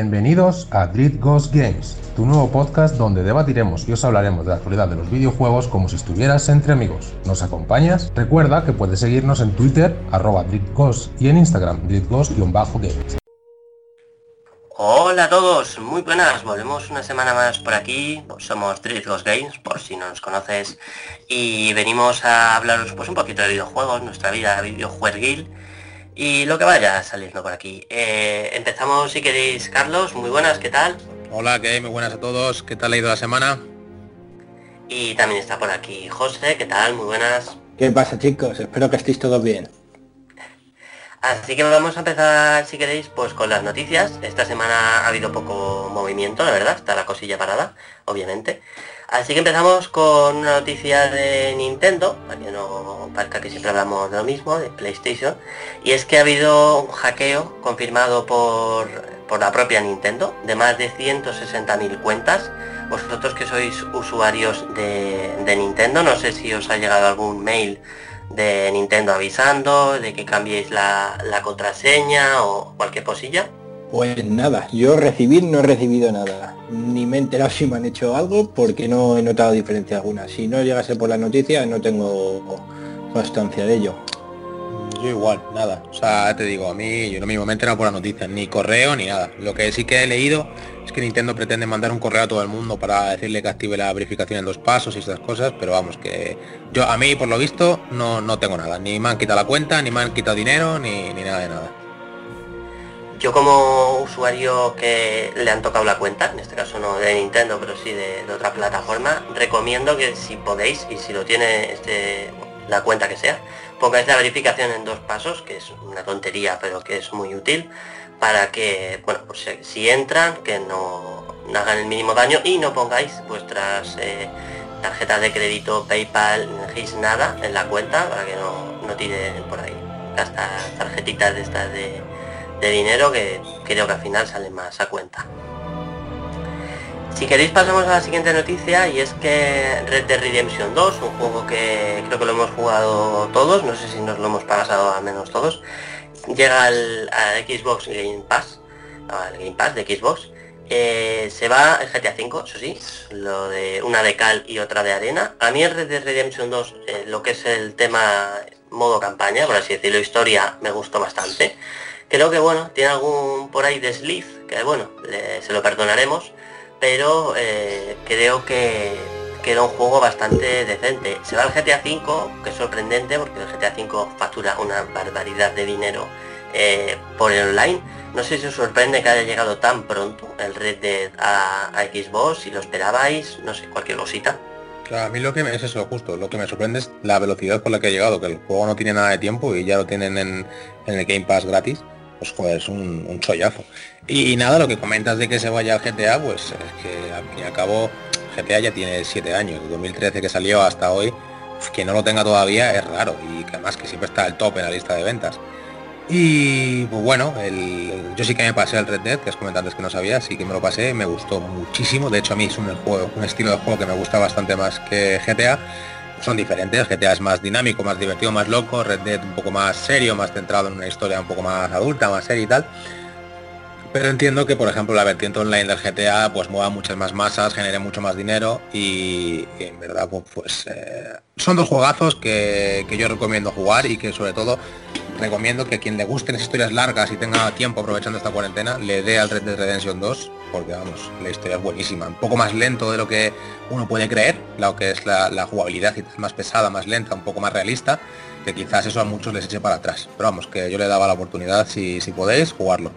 Bienvenidos a Dread Ghost Games, tu nuevo podcast donde debatiremos y os hablaremos de la actualidad de los videojuegos como si estuvieras entre amigos. ¿Nos acompañas? Recuerda que puedes seguirnos en Twitter, arroba Ghost, y en Instagram, DreadGhost-games. Hola a todos, muy buenas, volvemos una semana más por aquí, somos Dread Ghost Games, por si no nos conoces, y venimos a hablaros pues un poquito de videojuegos, nuestra vida videojueguil y lo que vaya saliendo por aquí. Eh, empezamos si queréis, Carlos, muy buenas, ¿qué tal? Hola, ¿qué hay? Muy buenas a todos, ¿qué tal ha ido la semana? Y también está por aquí José, ¿qué tal? Muy buenas. ¿Qué pasa chicos? Espero que estéis todos bien. Así que vamos a empezar, si queréis, pues con las noticias. Esta semana ha habido poco movimiento, la verdad, está la cosilla parada, obviamente. Así que empezamos con una noticia de Nintendo, para que no que siempre hablamos de lo mismo, de PlayStation, y es que ha habido un hackeo confirmado por, la propia Nintendo de más de 160.000 cuentas. Vosotros que sois usuarios de, Nintendo, no sé si os ha llegado algún mail de Nintendo avisando de que cambiéis la, la contraseña o cualquier cosilla. Pues nada, yo recibir no he recibido nada. Ni me he enterado si me han hecho algo porque no he notado diferencia alguna. Si no llegase por la noticia no tengo constancia de ello. Yo igual, nada. O sea, te digo, a mí yo no me he enterado por la noticia, ni correo ni nada. Lo que sí que he leído es que Nintendo pretende mandar un correo a todo el mundo para decirle que active la verificación en dos pasos y esas cosas, pero vamos, que yo a mí por lo visto no, no tengo nada. Ni me han quitado la cuenta, ni me han quitado dinero, ni, ni nada de nada. Yo como usuario que le han tocado la cuenta, en este caso no de Nintendo, pero sí de, otra plataforma, recomiendo que si podéis y si lo tiene este, la cuenta que sea, pongáis la verificación en dos pasos, que es una tontería, pero que es muy útil, para que, bueno, pues si entran, que no, hagan el mínimo daño y no pongáis vuestras eh, tarjetas de crédito, PayPal, dejéis nada en la cuenta para que no, no tiren por ahí. Hasta tarjetitas de estas de de dinero que creo que al final sale más a cuenta. Si queréis pasamos a la siguiente noticia y es que Red Dead Redemption 2, un juego que creo que lo hemos jugado todos, no sé si nos lo hemos pasado al menos todos, llega al, Xbox Game Pass, al Game Pass de Xbox, se va el GTA V, eso sí, lo de una de cal y otra de arena. A mí el Red Dead Redemption 2, eh, lo que es el tema modo campaña, por así decirlo, historia, me gustó bastante. Creo que bueno, tiene algún por ahí desliz, que bueno, se lo perdonaremos, pero eh, creo que, era un juego bastante decente. Se va al GTA V, que es sorprendente porque el GTA V factura una barbaridad de dinero eh, por el online. No sé si os sorprende que haya llegado tan pronto el Red Dead a, Xbox, si lo esperabais, no sé, cualquier cosita. a mí lo que me, es eso justo, lo que me sorprende es la velocidad con la que ha llegado, que el juego no tiene nada de tiempo y ya lo tienen en, en el Game Pass gratis pues joder, es un, un chollazo. Y, nada, lo que comentas de que se vaya al GTA, pues es que al fin y al cabo GTA ya tiene siete años, de 2013 que salió hasta hoy, que no lo tenga todavía es raro y que además que siempre está al top en la lista de ventas. Y pues bueno, el, yo sí que me pasé el Red Dead, que es comentantes que no sabía, sí que me lo pasé, me gustó muchísimo. De hecho a mí es un, juego, un estilo de juego que me gusta bastante más que GTA son diferentes. GTA es más dinámico, más divertido, más loco. Red Dead un poco más serio, más centrado en una historia un poco más adulta, más seria y tal. Pero entiendo que, por ejemplo, la vertiente online del GTA pues mueva muchas más masas, genere mucho más dinero y, en verdad pues, pues eh, son dos juegazos que, que, yo recomiendo jugar y que sobre todo recomiendo que quien le gusten esas historias largas y tenga tiempo aprovechando esta cuarentena, le dé al Red Dead Redemption 2 porque vamos, la historia es buenísima. Un poco más lento de lo que uno puede creer, lo que es la, jugabilidad y más pesada, más lenta, un poco más realista, que quizás eso a muchos les eche para atrás. Pero vamos, que yo le daba la oportunidad, si, si podéis, jugarlo.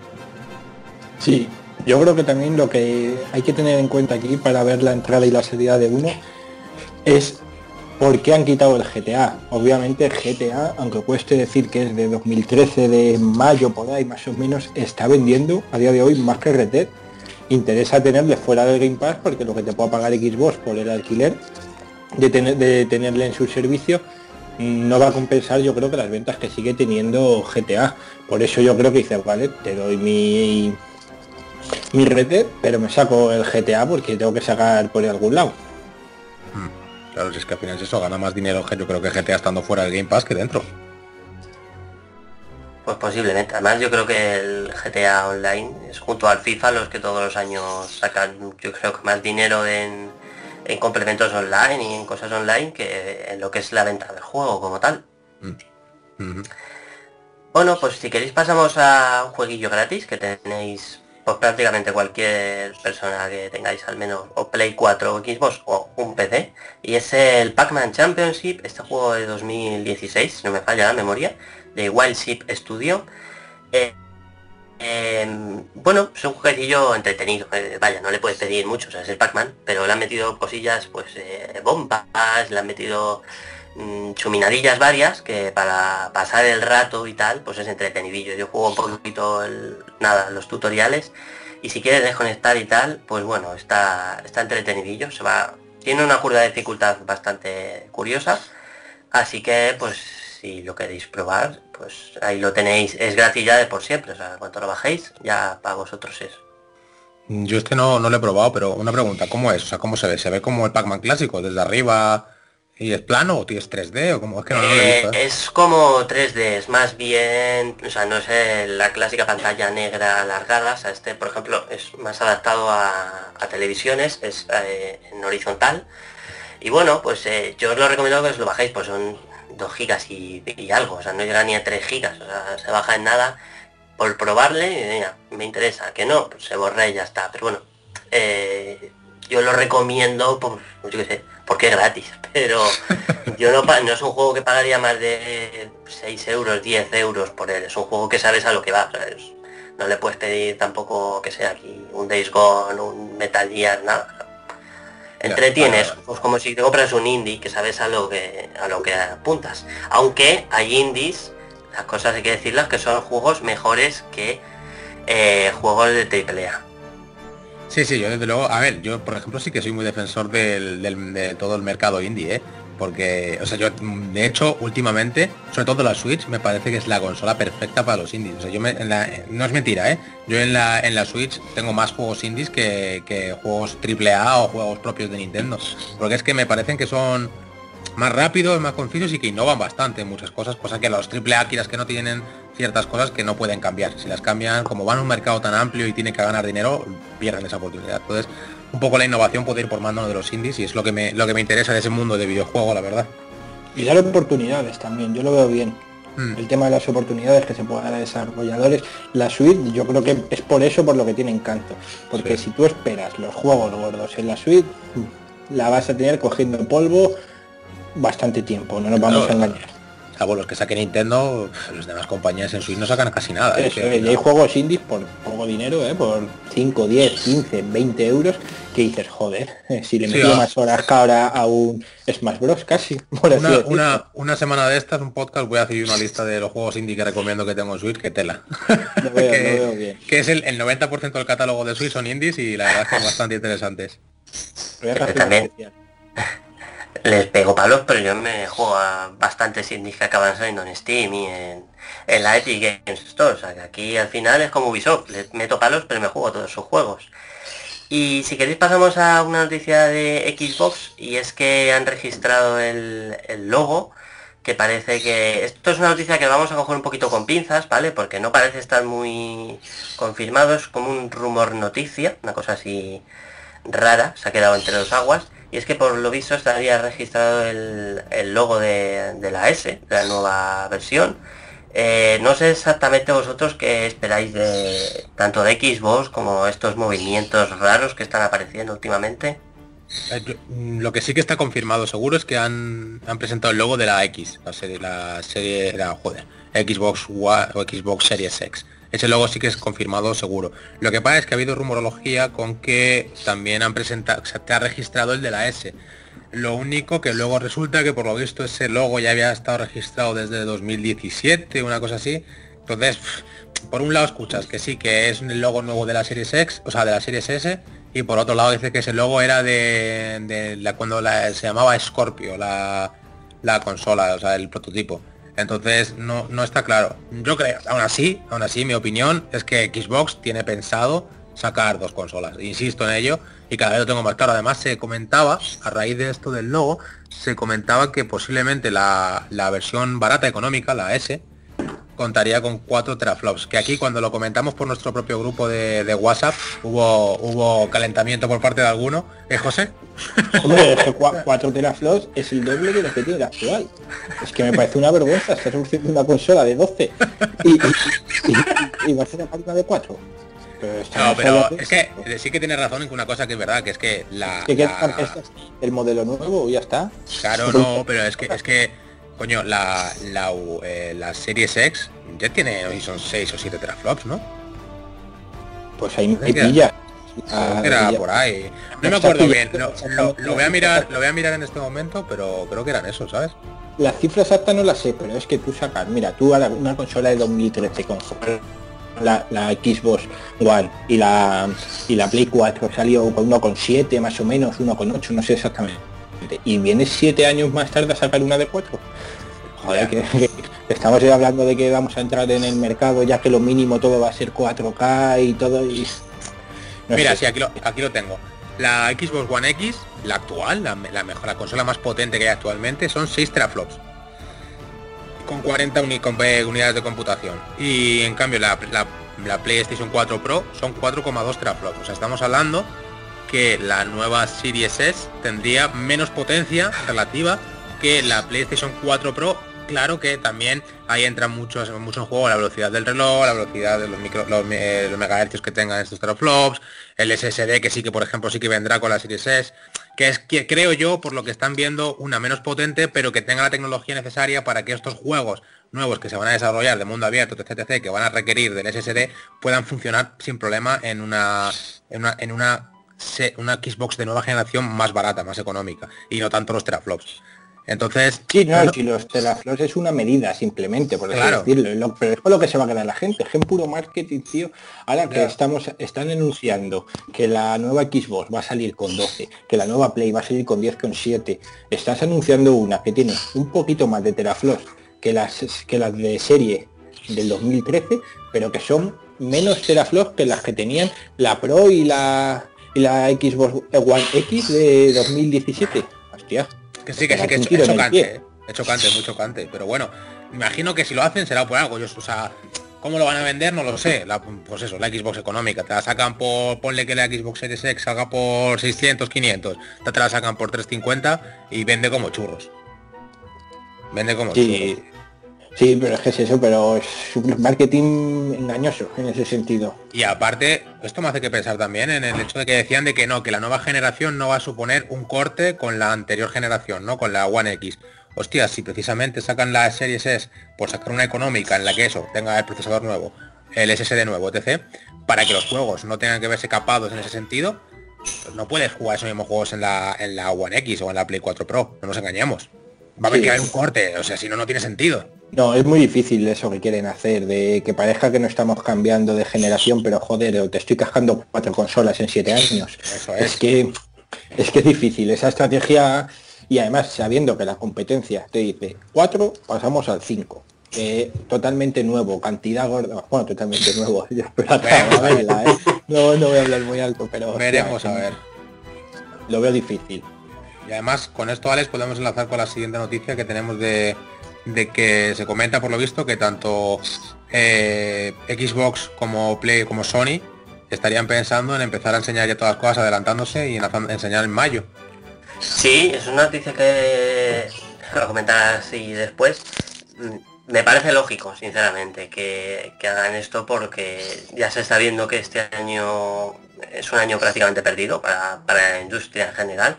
Sí, yo creo que también lo que hay que tener en cuenta aquí para ver la entrada y la salida de uno es por qué han quitado el GTA. Obviamente GTA, aunque cueste decir que es de 2013, de mayo por ahí más o menos, está vendiendo a día de hoy más que Red Dead interesa tenerle fuera del Game Pass porque lo que te pueda pagar Xbox por el alquiler de, tener, de tenerle en su servicio no va a compensar yo creo que las ventas que sigue teniendo GTA. Por eso yo creo que dice, vale, te doy mi mi red, pero me saco el GTA porque tengo que sacar por algún lado. Claro, si es que al final es eso, gana más dinero yo creo que GTA estando fuera del Game Pass que dentro. Pues posiblemente. Además yo creo que el GTA Online es junto al FIFA los que todos los años sacan, yo creo que más dinero en, en complementos online y en cosas online que en lo que es la venta del juego como tal. Mm. Bueno, pues si queréis pasamos a un jueguillo gratis que tenéis pues prácticamente cualquier persona que tengáis al menos o Play 4 o Xbox o un PC y es el Pac-Man Championship, este juego de 2016, si no me falla la memoria, de Wild Ship Studio. Eh, em, bueno, es un jueguecillo entretenido, eh, vaya, no le puedes pedir mucho, o sea, es el Pac-Man, pero le han metido cosillas, pues eh, bombas, le han metido mm, chuminadillas varias que para pasar el rato y tal, pues es entretenidillo. Yo juego un poquito el, nada, los tutoriales y si quieres desconectar y tal, pues bueno, está, está entretenidillo, se va. Tiene una curva de dificultad bastante curiosa, así que pues si lo queréis probar, pues ahí lo tenéis, es gratis ya de por siempre, o sea, cuando lo bajéis, ya para vosotros es. Yo este no, no lo he probado, pero una pregunta, ¿cómo es? O sea, ¿cómo se ve? ¿Se ve como el Pac-Man clásico, desde arriba y es plano o tienes 3D o como es que no, no lo he visto? Eh, ¿eh? es como 3D, es más bien, o sea, no es eh, la clásica pantalla negra alargada, o sea, este, por ejemplo, es más adaptado a, a televisiones, es eh, en horizontal. Y bueno, pues yo os lo recomiendo que os lo bajéis, pues son 2 gigas y, y algo, o sea, no llega ni a 3 gigas, o sea, se baja en nada por probarle y mira, me interesa, que no, pues se borra y ya está. Pero bueno, yo lo recomiendo por, yo qué sé, porque es gratis, pero yo no, no es un juego que pagaría más de 6 euros, 10 euros por él, es un juego que sabes a lo que va, ¿sabes? No le puedes pedir tampoco que sea aquí un Days Gone, un Metal Gear, nada. Entretienes, para- pues como si te compras un indie que sabes a lo que a lo que apuntas. Aunque hay indies, las cosas hay que decirlas que son juegos mejores que eh, juegos de AAA. Sí, sí, yo desde luego, a ver, yo por ejemplo sí que soy muy defensor del, de todo el mercado indie, ¿eh? Porque, o sea, yo de hecho últimamente, sobre todo la Switch, me parece que es la consola perfecta para los indies. O sea, yo me, en la- no es mentira, ¿eh? Yo en la, en la Switch tengo más juegos indies que, que juegos AAA o juegos propios de Nintendo. Porque es que me parecen que son más rápidos, más concisos y que innovan bastante en muchas cosas, cosa que los AAA quieras que no tienen ciertas cosas que no pueden cambiar. Si las cambian, como van a un mercado tan amplio y tienen que ganar dinero, pierden esa oportunidad. Entonces, un poco la innovación puede ir por mano de los indies y es lo que me, lo que me interesa de ese mundo de videojuego, la verdad. Y dar oportunidades también, yo lo veo bien. Mm. El tema de las oportunidades que se pueden dar a desarrolladores. La suite yo creo que es por eso por lo que tiene encanto. Porque Sí. si tú esperas los juegos gordos en la suite, la vas a tener cogiendo polvo bastante tiempo, no nos vamos No, a engañar. Salvo los que saque Nintendo, las demás compañías en Switch no sacan casi nada. ¿eh? Eso, Que- y hay juegos indies por poco dinero, ¿eh? por 5, 10, 15, 20 euros, que dices, joder, si le Sí, metí ah. más horas que ahora a un Smash Bros casi, por Una, una, una semana de estas, un podcast, voy a hacer una lista de los juegos indie que recomiendo que tengo en Switch, que tela. Lo veo, que, lo veo bien. que es el, el 90% del catálogo de Switch son indies y la verdad es que son bastante interesantes. Lo voy a hacer También. Les pego palos, pero yo me juego a bastantes indies que acaban saliendo en Steam y en, en la Epic Games Store. O sea que aquí al final es como Ubisoft, les meto palos pero me juego todos sus juegos. Y si queréis pasamos a una noticia de Xbox y es que han registrado el, el logo que parece que esto es una noticia que vamos a coger un poquito con pinzas, ¿vale? Porque no parece estar muy confirmado, es como un rumor noticia, una cosa así rara, se ha quedado entre dos aguas, y es que por lo visto estaría registrado el, el logo de, de la S, la nueva versión. Eh, no sé exactamente vosotros qué esperáis de tanto de Xbox como estos movimientos raros que están apareciendo últimamente. Eh, mm, Lo que sí que está confirmado seguro es que han, han presentado el logo de la X, la serie, la serie, la, joder, Xbox One o Xbox Series X. Ese logo sí que es confirmado seguro. Lo que pasa es que ha habido rumorología con que también han presentado, te ha registrado el de la S. Lo único que luego resulta que por lo visto ese logo ya había estado registrado desde 2017, una cosa así. Entonces, por un lado escuchas que sí, que es el logo nuevo de la Series X, o sea, de la Series S, y por otro lado dice que ese logo era de, de la, cuando se llamaba Scorpio, la, la consola, o sea, el prototipo. Entonces no, no está claro. Yo creo, aún así, aún así, mi opinión es que Xbox tiene pensado sacar dos consolas. Insisto en ello y cada vez lo tengo más claro. Además se comentaba, a raíz de esto del logo, se comentaba que posiblemente la, la versión barata económica, la S, contaría con 4 teraflops. Que aquí cuando lo comentamos por nuestro propio grupo de, WhatsApp hubo hubo calentamiento por parte de alguno. ¿Eh, José? Hombre, 4 teraflops es el doble de lo que tiene la actual. Es que me parece una vergüenza estar produciendo una consola de 12 y, va a ser una de 4. no, pero es que sí que tiene razón en una cosa que es verdad, que es que la... el modelo nuevo ya está. Claro, no, pero es que es que coño, la la, eh, la Series X ya tiene hoy son 6 o 7 teraflops, ¿no? Pues ahí me pilla. Ah, era por ahí. No me acuerdo bien. lo, voy a mirar, lo voy a mirar en este momento, pero creo que eran esos, ¿sabes? La cifra exacta no la sé, pero es que tú sacas, mira, tú a una consola de 2013 con la, la, Xbox One y la y la Play 4 salió con uno con 7 más o menos, uno con 8, no sé exactamente. Y vienes 7 años más tarde a sacar una de 4. Joder, que, estamos hablando de que vamos a entrar en el mercado ya que lo mínimo todo va a ser 4K y todo y Mira, sí, aquí lo, aquí lo tengo. La Xbox One X, la actual, la, mejor, la consola más potente que hay actualmente, son 6 teraflops. Con 40 unidades de computación. Y en cambio la, PlayStation 4 Pro son 4,2 teraflops. O sea, estamos hablando que la nueva Series S tendría menos potencia relativa que la PlayStation 4 Pro. Claro que también ahí entran muchos mucho en juego la velocidad del reloj, la velocidad de los micro, los, eh, megahercios que tengan estos teraflops, el SSD que sí que por ejemplo sí que vendrá con la Series S, que es que creo yo por lo que están viendo una menos potente, pero que tenga la tecnología necesaria para que estos juegos nuevos que se van a desarrollar de mundo abierto, etc, que van a requerir del SSD, puedan funcionar sin problema en una en una, en una, una Xbox de nueva generación más barata, más económica, y no tanto los teraflops. Entonces... Sí, no, si los teraflops es una medida simplemente, por decirlo, pero es con lo que se va a quedar la gente, gen puro marketing, tío. Ahora que estamos, están anunciando que la nueva Xbox va a salir con 12, que la nueva Play va a salir con 10,7, estás anunciando una que tiene un poquito más de teraflops que las, que las de serie del 2013, pero que son menos teraflops que las que tenían la Pro y la, y la Xbox One X de 2017. Hostia. Que sí, que sí, que es, chocante, es chocante, muy chocante. Pero bueno, imagino que si lo hacen será por algo. Yo, o sea, ¿cómo lo van a vender? No lo sé. pues eso, la Xbox económica. Te la sacan por, ponle que la Xbox Series X salga por 600, 500. Te la sacan por 350 y vende como churros. Vende como churros. Sí, pero es que es eso, pero es un marketing engañoso en ese sentido. Y aparte, esto me hace que pensar también en el hecho de que decían de que no, que la nueva generación no va a suponer un corte con la anterior generación, ¿no? Con la One X. Hostia, si precisamente sacan la Series S por sacar una económica en la que eso tenga el procesador nuevo, el SSD nuevo, etc., para que los juegos no tengan que verse capados en ese sentido, pues no puedes jugar esos mismos juegos en la, en la One X o en la Play 4 Pro, no nos engañemos. Va a haber que haber un corte, o sea, si no, no tiene sentido. No, es muy difícil eso que quieren hacer, de que parezca que no estamos cambiando de generación, pero joder, te estoy cascando cuatro consolas en siete años. Eso es. que es que es difícil esa estrategia y además sabiendo que la competencia te dice cuatro, pasamos al 5. totalmente nuevo, cantidad gorda, bueno, totalmente nuevo. ¿eh? No, no voy a hablar muy alto, pero. Veremos a ver. Lo veo difícil. Y además, con esto, Alex, podemos enlazar con la siguiente noticia que tenemos de, de que se comenta por lo visto que tanto eh, Xbox como Play como Sony estarían pensando en empezar a enseñar ya todas las cosas adelantándose y en enseñar en mayo. Sí, es una noticia que lo comentar así después. Me parece lógico, sinceramente, que, que, hagan esto porque ya se está viendo que este año es un año prácticamente perdido para, para la industria en general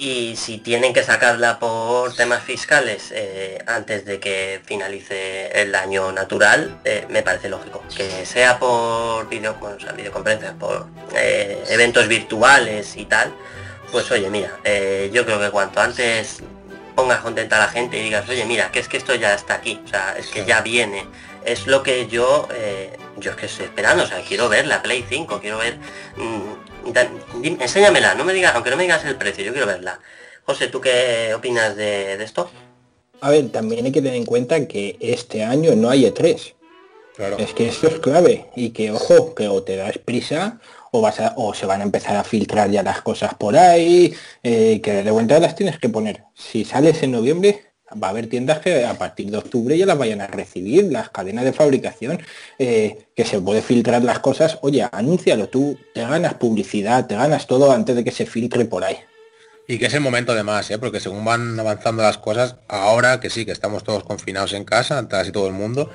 y si tienen que sacarla por temas fiscales eh, antes de que finalice el año natural, eh, me parece lógico. Que sea por video, videoconferencias, por eh, eventos virtuales y tal, pues oye, mira, yo creo que cuanto antes pongas contenta a la gente y digas, oye, mira, que es que esto ya está aquí, o sea, es que ya viene. Es lo que yo, yo es que estoy esperando, o sea, quiero ver la Play 5, quiero ver mm, enséñamela, no me digas, aunque no me digas el precio, yo quiero verla. José, ¿tú qué opinas de, esto? A ver, también hay que tener en cuenta que este año no hay E3. Claro. Es que esto es clave y que ojo, que o te das prisa o vas a, o se van a empezar a filtrar ya las cosas por ahí, eh, que de vuelta las tienes que poner. Si sales en noviembre, va a haber tiendas que a partir de octubre ya las vayan a recibir, las cadenas de fabricación, eh, que se puede filtrar las cosas, oye, anúncialo tú, te ganas publicidad, te ganas todo antes de que se filtre por ahí. Y que es el momento de más, ¿eh? porque según van avanzando las cosas, ahora que sí, que estamos todos confinados en casa, casi todo el mundo,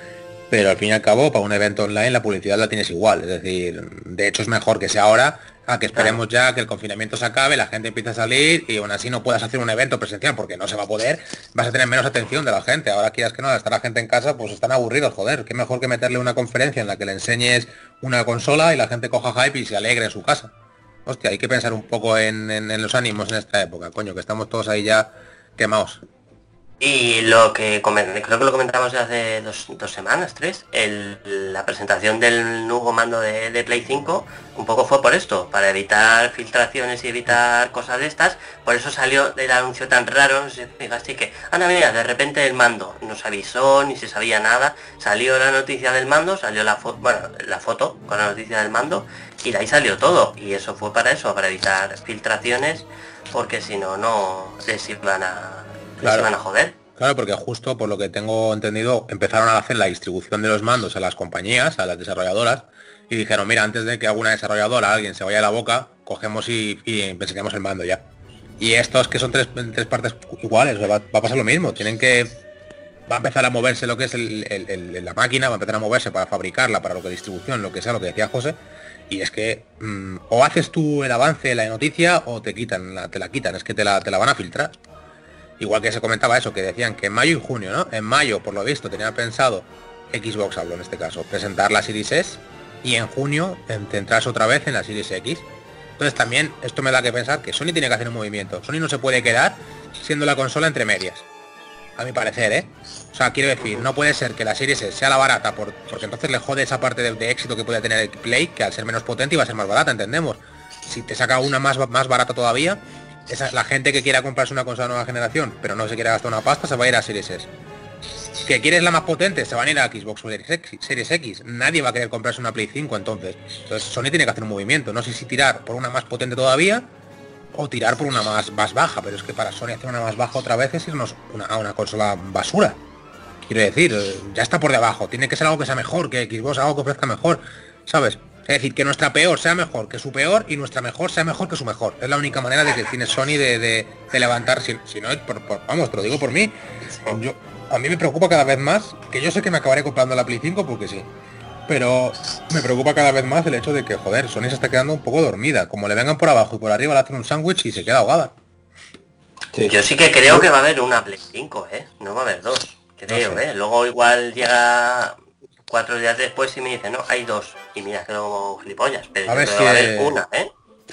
pero al fin y al cabo, para un evento online la publicidad la tienes igual. Es decir, de hecho es mejor que sea ahora a que esperemos ya que el confinamiento se acabe, la gente empiece a salir y aún así no puedas hacer un evento presencial porque no se va a poder, vas a tener menos atención de la gente. Ahora quieras que no, estar la gente en casa, pues están aburridos, joder. Qué mejor que meterle una conferencia en la que le enseñes una consola y la gente coja hype y se alegre en su casa. Hostia, hay que pensar un poco en, en los ánimos en esta época, coño, que estamos todos ahí ya quemados. Y lo que creo que lo comentamos hace dos, semanas, tres, la presentación del nuevo mando de, Play 5 un poco fue por esto, para evitar filtraciones y evitar cosas de estas. Por eso salió el anuncio tan raro, no sé si que, anda mira, de repente el mando, no se avisó, ni se sabía nada, salió la noticia del mando, salió la foto, bueno, la foto con la noticia del mando, y de ahí salió todo. Y eso fue para eso, para evitar filtraciones, porque si no, no les iban a claro. van a joder. Claro, porque justo por lo que tengo entendido, empezaron a hacer la distribución de los mandos a las compañías, a las desarrolladoras, y dijeron, mira, antes de que alguna desarrolladora, alguien se vaya a la boca, cogemos y, y el mando ya. Y estos que son tres, tres partes iguales, va, a pasar lo mismo, tienen que... Va a empezar a moverse lo que es la máquina, va a empezar a moverse para fabricarla, para lo que distribución, lo que sea, lo que decía José, y es que mm, o haces tú el avance, la noticia, o te quitan, te la quitan, es que te la, te la van a filtrar. Igual que se comentaba eso, que decían que en mayo y junio, ¿no? En mayo, por lo visto, tenía pensado, Xbox hablo en este caso, presentar la Series S y en junio centrarse otra vez en la Series X. Entonces también esto me da que pensar que Sony tiene que hacer un movimiento. Sony no se puede quedar siendo la consola entre medias. A mi parecer, ¿eh? O sea, quiero decir, no puede ser que la Series S sea la barata, por, porque entonces le jode esa parte de, éxito que puede tener el Play, que al ser menos potente iba a ser más barata, entendemos. Si te saca una más, más barata todavía, esa, la gente que quiera comprarse una consola nueva generación, pero no se quiere gastar una pasta, se va a ir a Series S. Que quieres la más potente, se van a ir a Xbox Series X. Nadie va a querer comprarse una Play 5 entonces. Entonces Sony tiene que hacer un movimiento. No sé si tirar por una más potente todavía o tirar por una más, más baja. Pero es que para Sony hacer una más baja otra vez es irnos a una consola basura. Quiero decir, ya está por debajo. Tiene que ser algo que sea mejor, que Xbox algo que ofrezca mejor. ¿Sabes? Es decir, que nuestra peor sea mejor que su peor y nuestra mejor sea mejor que su mejor. Es la única manera de que tiene Sony de, de, levantar, si, no es por, vamos, te lo digo por mí. Yo, a mí me preocupa cada vez más, que yo sé que me acabaré comprando la Play 5 porque sí. Pero me preocupa cada vez más el hecho de que, joder, Sony se está quedando un poco dormida. Como le vengan por abajo y por arriba le hacen un sándwich y se queda ahogada. Yo sí que creo que va a haber una Play 5, ¿eh? No va a haber dos. Creo, ¿eh? Luego igual llega cuatro días después y me dice, no, hay dos. Y mira que luego gilipollas, pero a ver si una, ¿eh?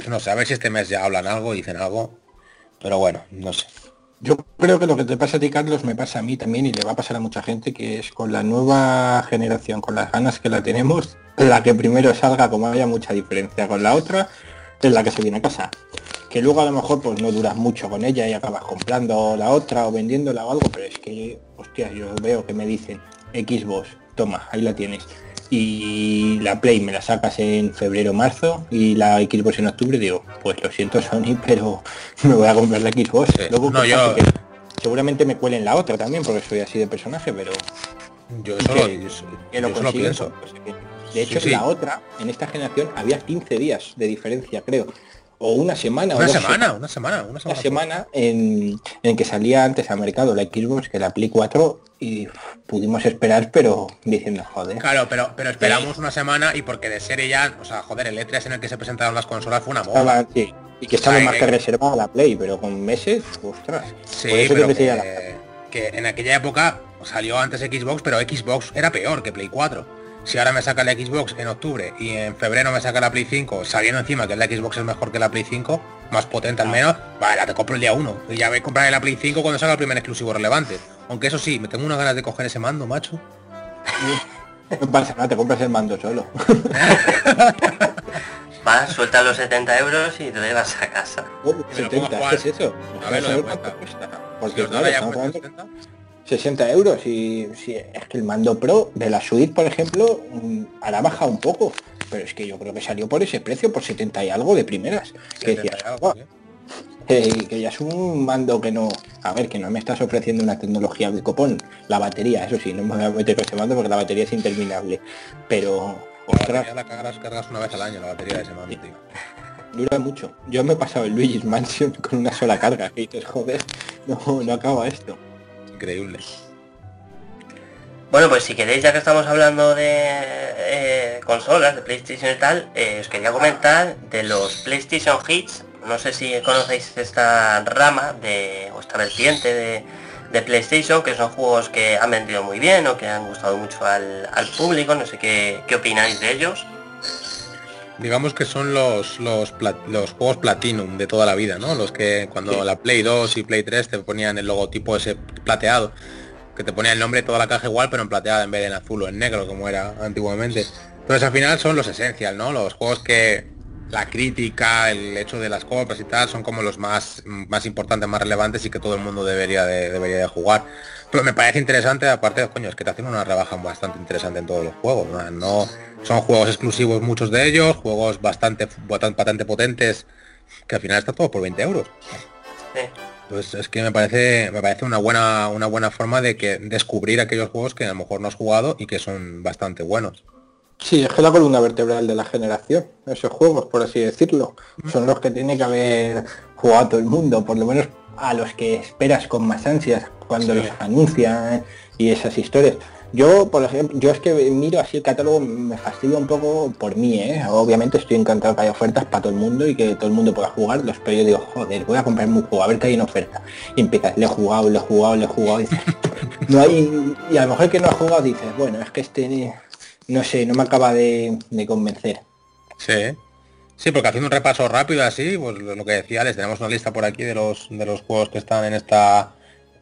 No sé, a ver si este mes ya hablan algo, dicen algo. Pero bueno, no sé. Yo creo que lo que te pasa a ti, Carlos, me pasa a mí también y le va a pasar a mucha gente, que es con la nueva generación, con las ganas que la tenemos, la que primero salga, como haya mucha diferencia con la otra, es la que se viene a casa. Que luego a lo mejor pues no duras mucho con ella y acabas comprando la otra o vendiéndola o algo, pero es que, hostia, yo veo que me dicen Xbox, toma, ahí la tienes. Y la Play me la sacas en febrero, marzo y la Xbox en octubre, digo, pues lo siento Sony, pero me voy a comprar la Xbox. Luego no, yo... seguramente me cuelen la otra también, porque soy así de personaje, pero... Yo eso, lo, pienso. Pues de hecho, la otra, en esta generación, había 15 días de diferencia, creo o una semana. Una semana, una semana, una semana. semana en, en, que salía antes al mercado la Xbox que la Play 4 y pudimos esperar, pero diciendo, joder. Claro, pero pero esperamos una semana y porque de serie ya, o sea, joder, el E3 en el que se presentaron las consolas fue una moda. Sí, y que estaba más que, reservada la Play, pero con meses, ostras. Sí, pero que, que en aquella época salió antes Xbox, pero Xbox era peor que Play 4 si ahora me saca la Xbox en octubre y en febrero me saca la Play 5, sabiendo encima que la Xbox es mejor que la Play 5, más potente al ah. menos, vale, la te compro el día 1. Y ya voy a comprar la Play 5 cuando salga el primer exclusivo relevante. Aunque eso sí, me tengo unas ganas de coger ese mando, macho. No pasa nada, te compras el mando solo. Va, suelta los 70 euros y te lo llevas a casa. 70, es eso? A ver, Porque claro, 60 euros y si es que el mando pro de la suite por ejemplo mm, hará baja un poco pero es que yo creo que salió por ese precio por 70 y algo de primeras que decías, eh, que ya es un mando que no, a ver, que no me estás ofreciendo una tecnología de copón, la batería, eso sí, no me voy a meter con ese mando porque la batería es interminable, pero ostras, la cargas, cargas una vez al año la batería de ese mando, tío. Dura mucho. Yo me he pasado el Luigi's Mansion con una sola carga, que dices, joder, no, no acaba esto. Increíble. Bueno, pues si queréis, ya que estamos hablando de eh, consolas, de PlayStation y tal, eh, os quería comentar de los PlayStation Hits. No sé si conocéis esta rama de, o esta vertiente de, de PlayStation, que son juegos que han vendido muy bien o que han gustado mucho al, al público. No sé qué, qué opináis de ellos. Digamos que son los, los, los, juegos Platinum de toda la vida, ¿no? Los que cuando la Play 2 y Play 3 te ponían el logotipo ese plateado que te ponía el nombre toda la caja igual, pero en plateada en vez de en azul o en negro, como era antiguamente. Entonces al final son los esencial, ¿no? Los juegos que la crítica, el hecho de las compras y tal, son como los más, más importantes, más relevantes y que todo el mundo debería de, debería de jugar. Pero me parece interesante, aparte, coño, es que te hacen una rebaja bastante interesante en todos los juegos. ¿no? son juegos exclusivos muchos de ellos, juegos bastante, bastante potentes, que al final está todo por 20 euros. Pues es que me parece, me parece una buena, una buena forma de que descubrir aquellos juegos que a lo mejor no has jugado y que son bastante buenos. Sí, es que la columna vertebral de la generación, esos juegos, por así decirlo, son los que tiene que haber jugado todo el mundo, por lo menos a los que esperas con más ansias cuando los anuncian y esas historias. Yo, por ejemplo, yo es que miro así el catálogo, me fastidia un poco por mí, ¿eh? Obviamente estoy encantado que haya ofertas para todo el mundo y que todo el mundo pueda jugar, pero yo digo, joder, voy a comprar un juego, a ver que hay una oferta. Y empiezas, le he jugado, le he jugado, le he jugado, y dices, no hay, y a lo mejor que no ha jugado dices, bueno, es que este, no sé, no me acaba de, convencer. Sí. Sí, porque haciendo un repaso rápido así, pues lo que decía, les tenemos una lista por aquí de los de los juegos que están en esta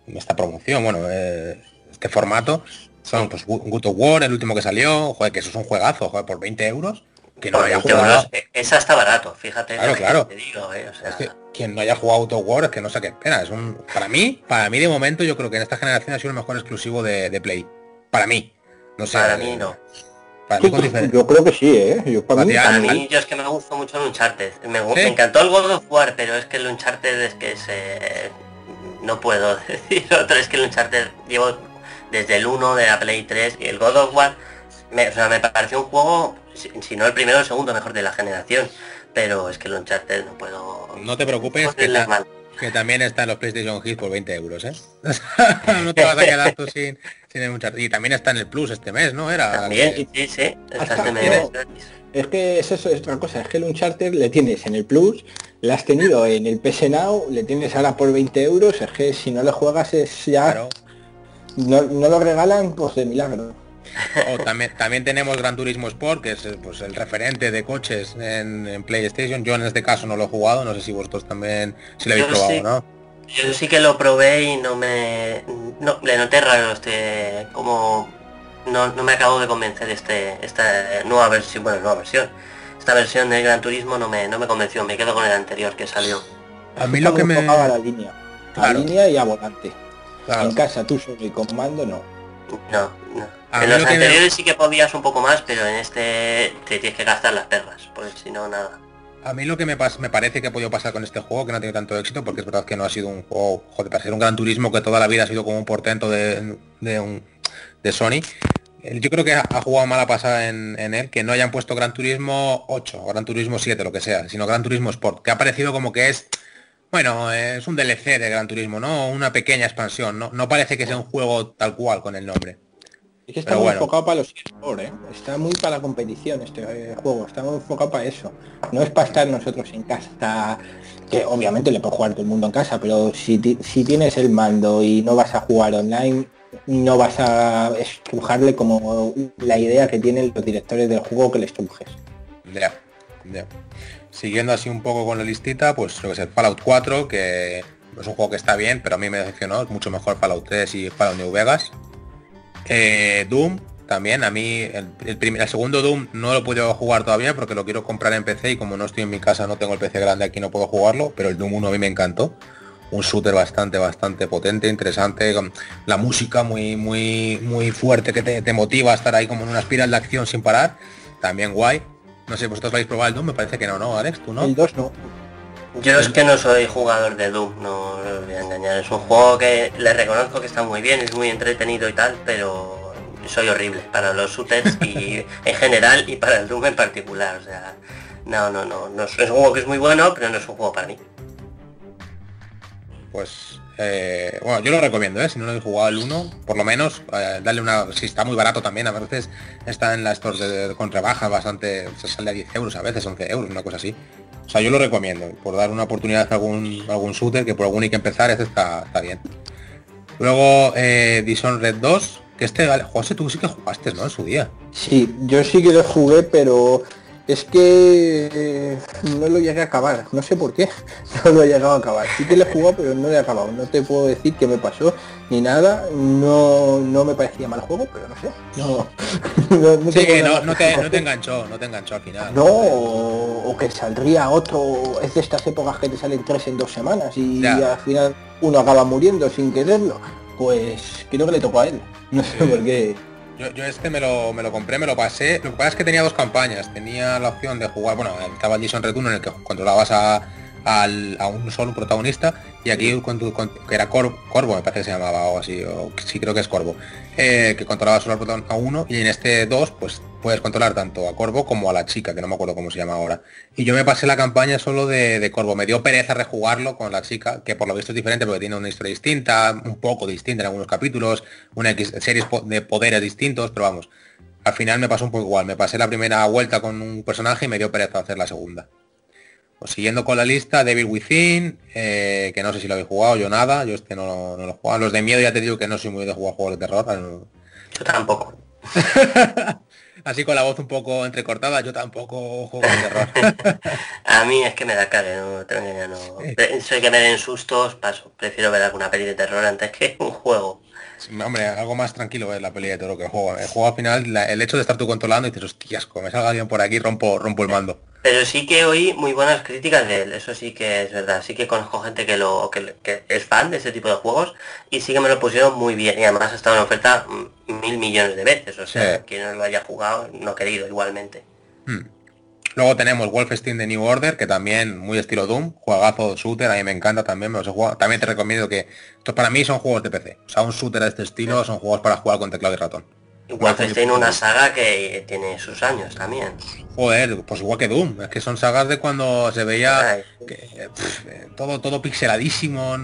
en esta promoción, bueno, eh, este formato, son pues Good of War, el último que salió, joder, que eso es un juegazo, joder, por 20 euros. Que no haya jugado. Eh, esa está barato, fíjate. Claro, claro. Te digo, eh, es que quien no haya jugado Auto War es que no sé qué espera. Es un. Para mí, para mí de momento, yo creo que en esta generación ha sido el mejor exclusivo de, Play. Para mí. No sé. Para mí no. Para mí con Yo creo que sí, ¿eh? Yo para, mí, para mí, yo es que me gustó mucho el Uncharted. Me, me, encantó el God of War, pero es que el Uncharted es que se... No puedo decir otro, es que el Uncharted llevo desde el 1 de la Play 3 y el God of War, me, o sea, me pareció un juego, si, no el primero el segundo mejor de la generación, pero es que el Uncharted no puedo... No te preocupes, que, también está en los PlayStation Hits por 20 euros, ¿eh? no te vas a quedar tú sin, el Uncharted. Y también está en el Plus este mes, ¿no? Era también, sí, sí, Es que eso es otra cosa, es que el Uncharted le tienes en el Plus, le has tenido en el PS Now, le tienes ahora por 20 euros, es que si no le juegas es ya no, lo regalan pues de milagro. O también, también tenemos Gran Turismo Sport, que es pues, el referente de coches en, PlayStation. Yo en este caso no lo he jugado, no sé si vosotros también si lo habéis probado, ¿no? Yo sí que lo probé y no me... No, le noté raro este... como... No, no me acabo de convencer este esta nueva versión, bueno, nueva versión. Esta versión de Gran Turismo no me, no me convenció, me quedo con el anterior que salió. A mí lo que me... la línea. La línea y a volante. En casa tú solo y con mando no. No, no. en los anteriores sí que podías un poco más, pero en este te tienes que gastar las perras, porque si no, nada. A mí lo que me, me parece que ha podido pasar con este juego, que no ha tenido tanto éxito, porque es verdad que no ha sido un juego, joder, para ser un gran turismo que toda la vida ha sido como un portento de, un, de Sony. Eh, yo creo que ha, jugado mala pasada en, él, que no hayan puesto Gran Turismo 8 o Gran Turismo 7, lo que sea, sino Gran Turismo Sport, que ha parecido como que es bueno, es un DLC de Gran Turismo, ¿no? Una pequeña expansión. No parece que sea un juego tal cual con el nombre. Es que está muy enfocado para los eSports, ¿eh? Está muy para la competición este eh, juego, está muy enfocado para eso. No es para estar nosotros en casa, que obviamente le puede jugar todo el mundo en casa, pero si, si tienes el mando y no vas a jugar online, no vas a estrujarle como la idea que tienen los directores del juego que le estrujes. Ya, ya siguiendo así un poco con la listita, pues lo que es Fallout 4, que es un juego que está bien, pero a mí me decepcionó, es mucho mejor Fallout 3 y Fallout New Vegas. Eh, Doom, también, a mí el, primer, segundo Doom no lo puedo jugar todavía porque lo quiero comprar en PC y como no estoy en mi casa, no tengo el PC grande aquí, no puedo jugarlo, pero el Doom 1 a mí me encantó. Un shooter bastante, bastante potente, interesante, con la música muy, muy, muy fuerte que te, motiva a estar ahí como en una espiral de acción sin parar. También guay. No sé, vosotros vais a probar el 2, me parece que no, ¿no, Alex? ¿Tú no? El 2 no. Yo es que no soy jugador de Doom, no os voy a engañar. Es un juego que le reconozco que está muy bien, es muy entretenido y tal, pero soy horrible para los shooters y en general y para el Doom en particular. O sea, no, no, no, no es un juego que es muy bueno, pero no es un juego para mí. Pues eh, bueno, yo lo recomiendo, ¿eh? si no lo he jugado el 1, por lo menos, eh, darle una... Si está muy barato también, a veces está en la store de, con rebaja bastante, se sale a 10 euros, a veces 11 euros, una cosa así. O sea, yo lo recomiendo, por dar una oportunidad a algún, algún shooter, que por algún hay que empezar, este está, está bien. Luego, eh, Red 2, que este, José, tú sí que jugaste, ¿no? En su día. Sí, yo sí que lo jugué, pero es que eh, no lo llegué a acabar, no sé por qué, no lo he llegado a acabar. Sí que le he jugado, pero no lo he acabado. No te puedo decir qué me pasó ni nada. No, no me parecía mal juego, pero no sé. No, no, sí, que no, te, no, te, enganchó, no te enganchó al final. No, o, que saldría otro, es de estas épocas que te salen tres en dos semanas y al final uno acaba muriendo sin quererlo. Pues creo que le tocó a él. No sé por qué. Yo, este me lo, me lo compré, me lo pasé. Lo que pasa es que tenía dos campañas. Tenía la opción de jugar, bueno, estaba el Jason Return en el que controlabas a, a un solo protagonista y aquí que era Corvo, me parece que se llamaba o así, o sí creo que es Corvo, eh, que controlaba solo a uno y en este 2 pues puedes controlar tanto a Corvo como a la chica, que no me acuerdo cómo se llama ahora. Y yo me pasé la campaña solo de, de Corvo, me dio pereza rejugarlo con la chica, que por lo visto es diferente porque tiene una historia distinta, un poco distinta en algunos capítulos, una series de poderes distintos, pero vamos, al final me pasó un poco igual, me pasé la primera vuelta con un personaje y me dio pereza hacer la segunda. Pues siguiendo con la lista, Devil Within, eh, que no sé si lo habéis jugado, yo nada, yo este no, no lo he jugado. Los de miedo ya te digo que no soy muy de jugar juegos de terror. Yo tampoco. Así con la voz un poco entrecortada, yo tampoco juego de terror. a mí es que me da cague, no no. Soy que me den sustos, paso. Prefiero ver alguna peli de terror antes que un juego. hombre, algo más tranquilo es la peli de terror que el juego. El juego al final, el hecho de estar tú controlando y dices, hostias, como me salga alguien por aquí, rompo, rompo el mando. Pero sí que oí muy buenas críticas de él, eso sí que es verdad. Sí que conozco gente que lo que, es fan de ese tipo de juegos y sí que me lo pusieron muy bien. Y además ha estado en oferta mil millones de veces. O sea, quien no lo haya jugado, no querido igualmente. Hmm. Luego tenemos Wolfenstein de New Order, que también muy estilo Doom, juegazo shooter, a mí me encanta también, me los he jugado. También te recomiendo que estos para mí son juegos de PC. O sea, un shooter de este estilo son juegos para jugar con teclado y ratón. Wolfenstein una saga que tiene sus años también. Joder, pues igual que Doom, es que son sagas de cuando se veía todo todo pixeladísimo,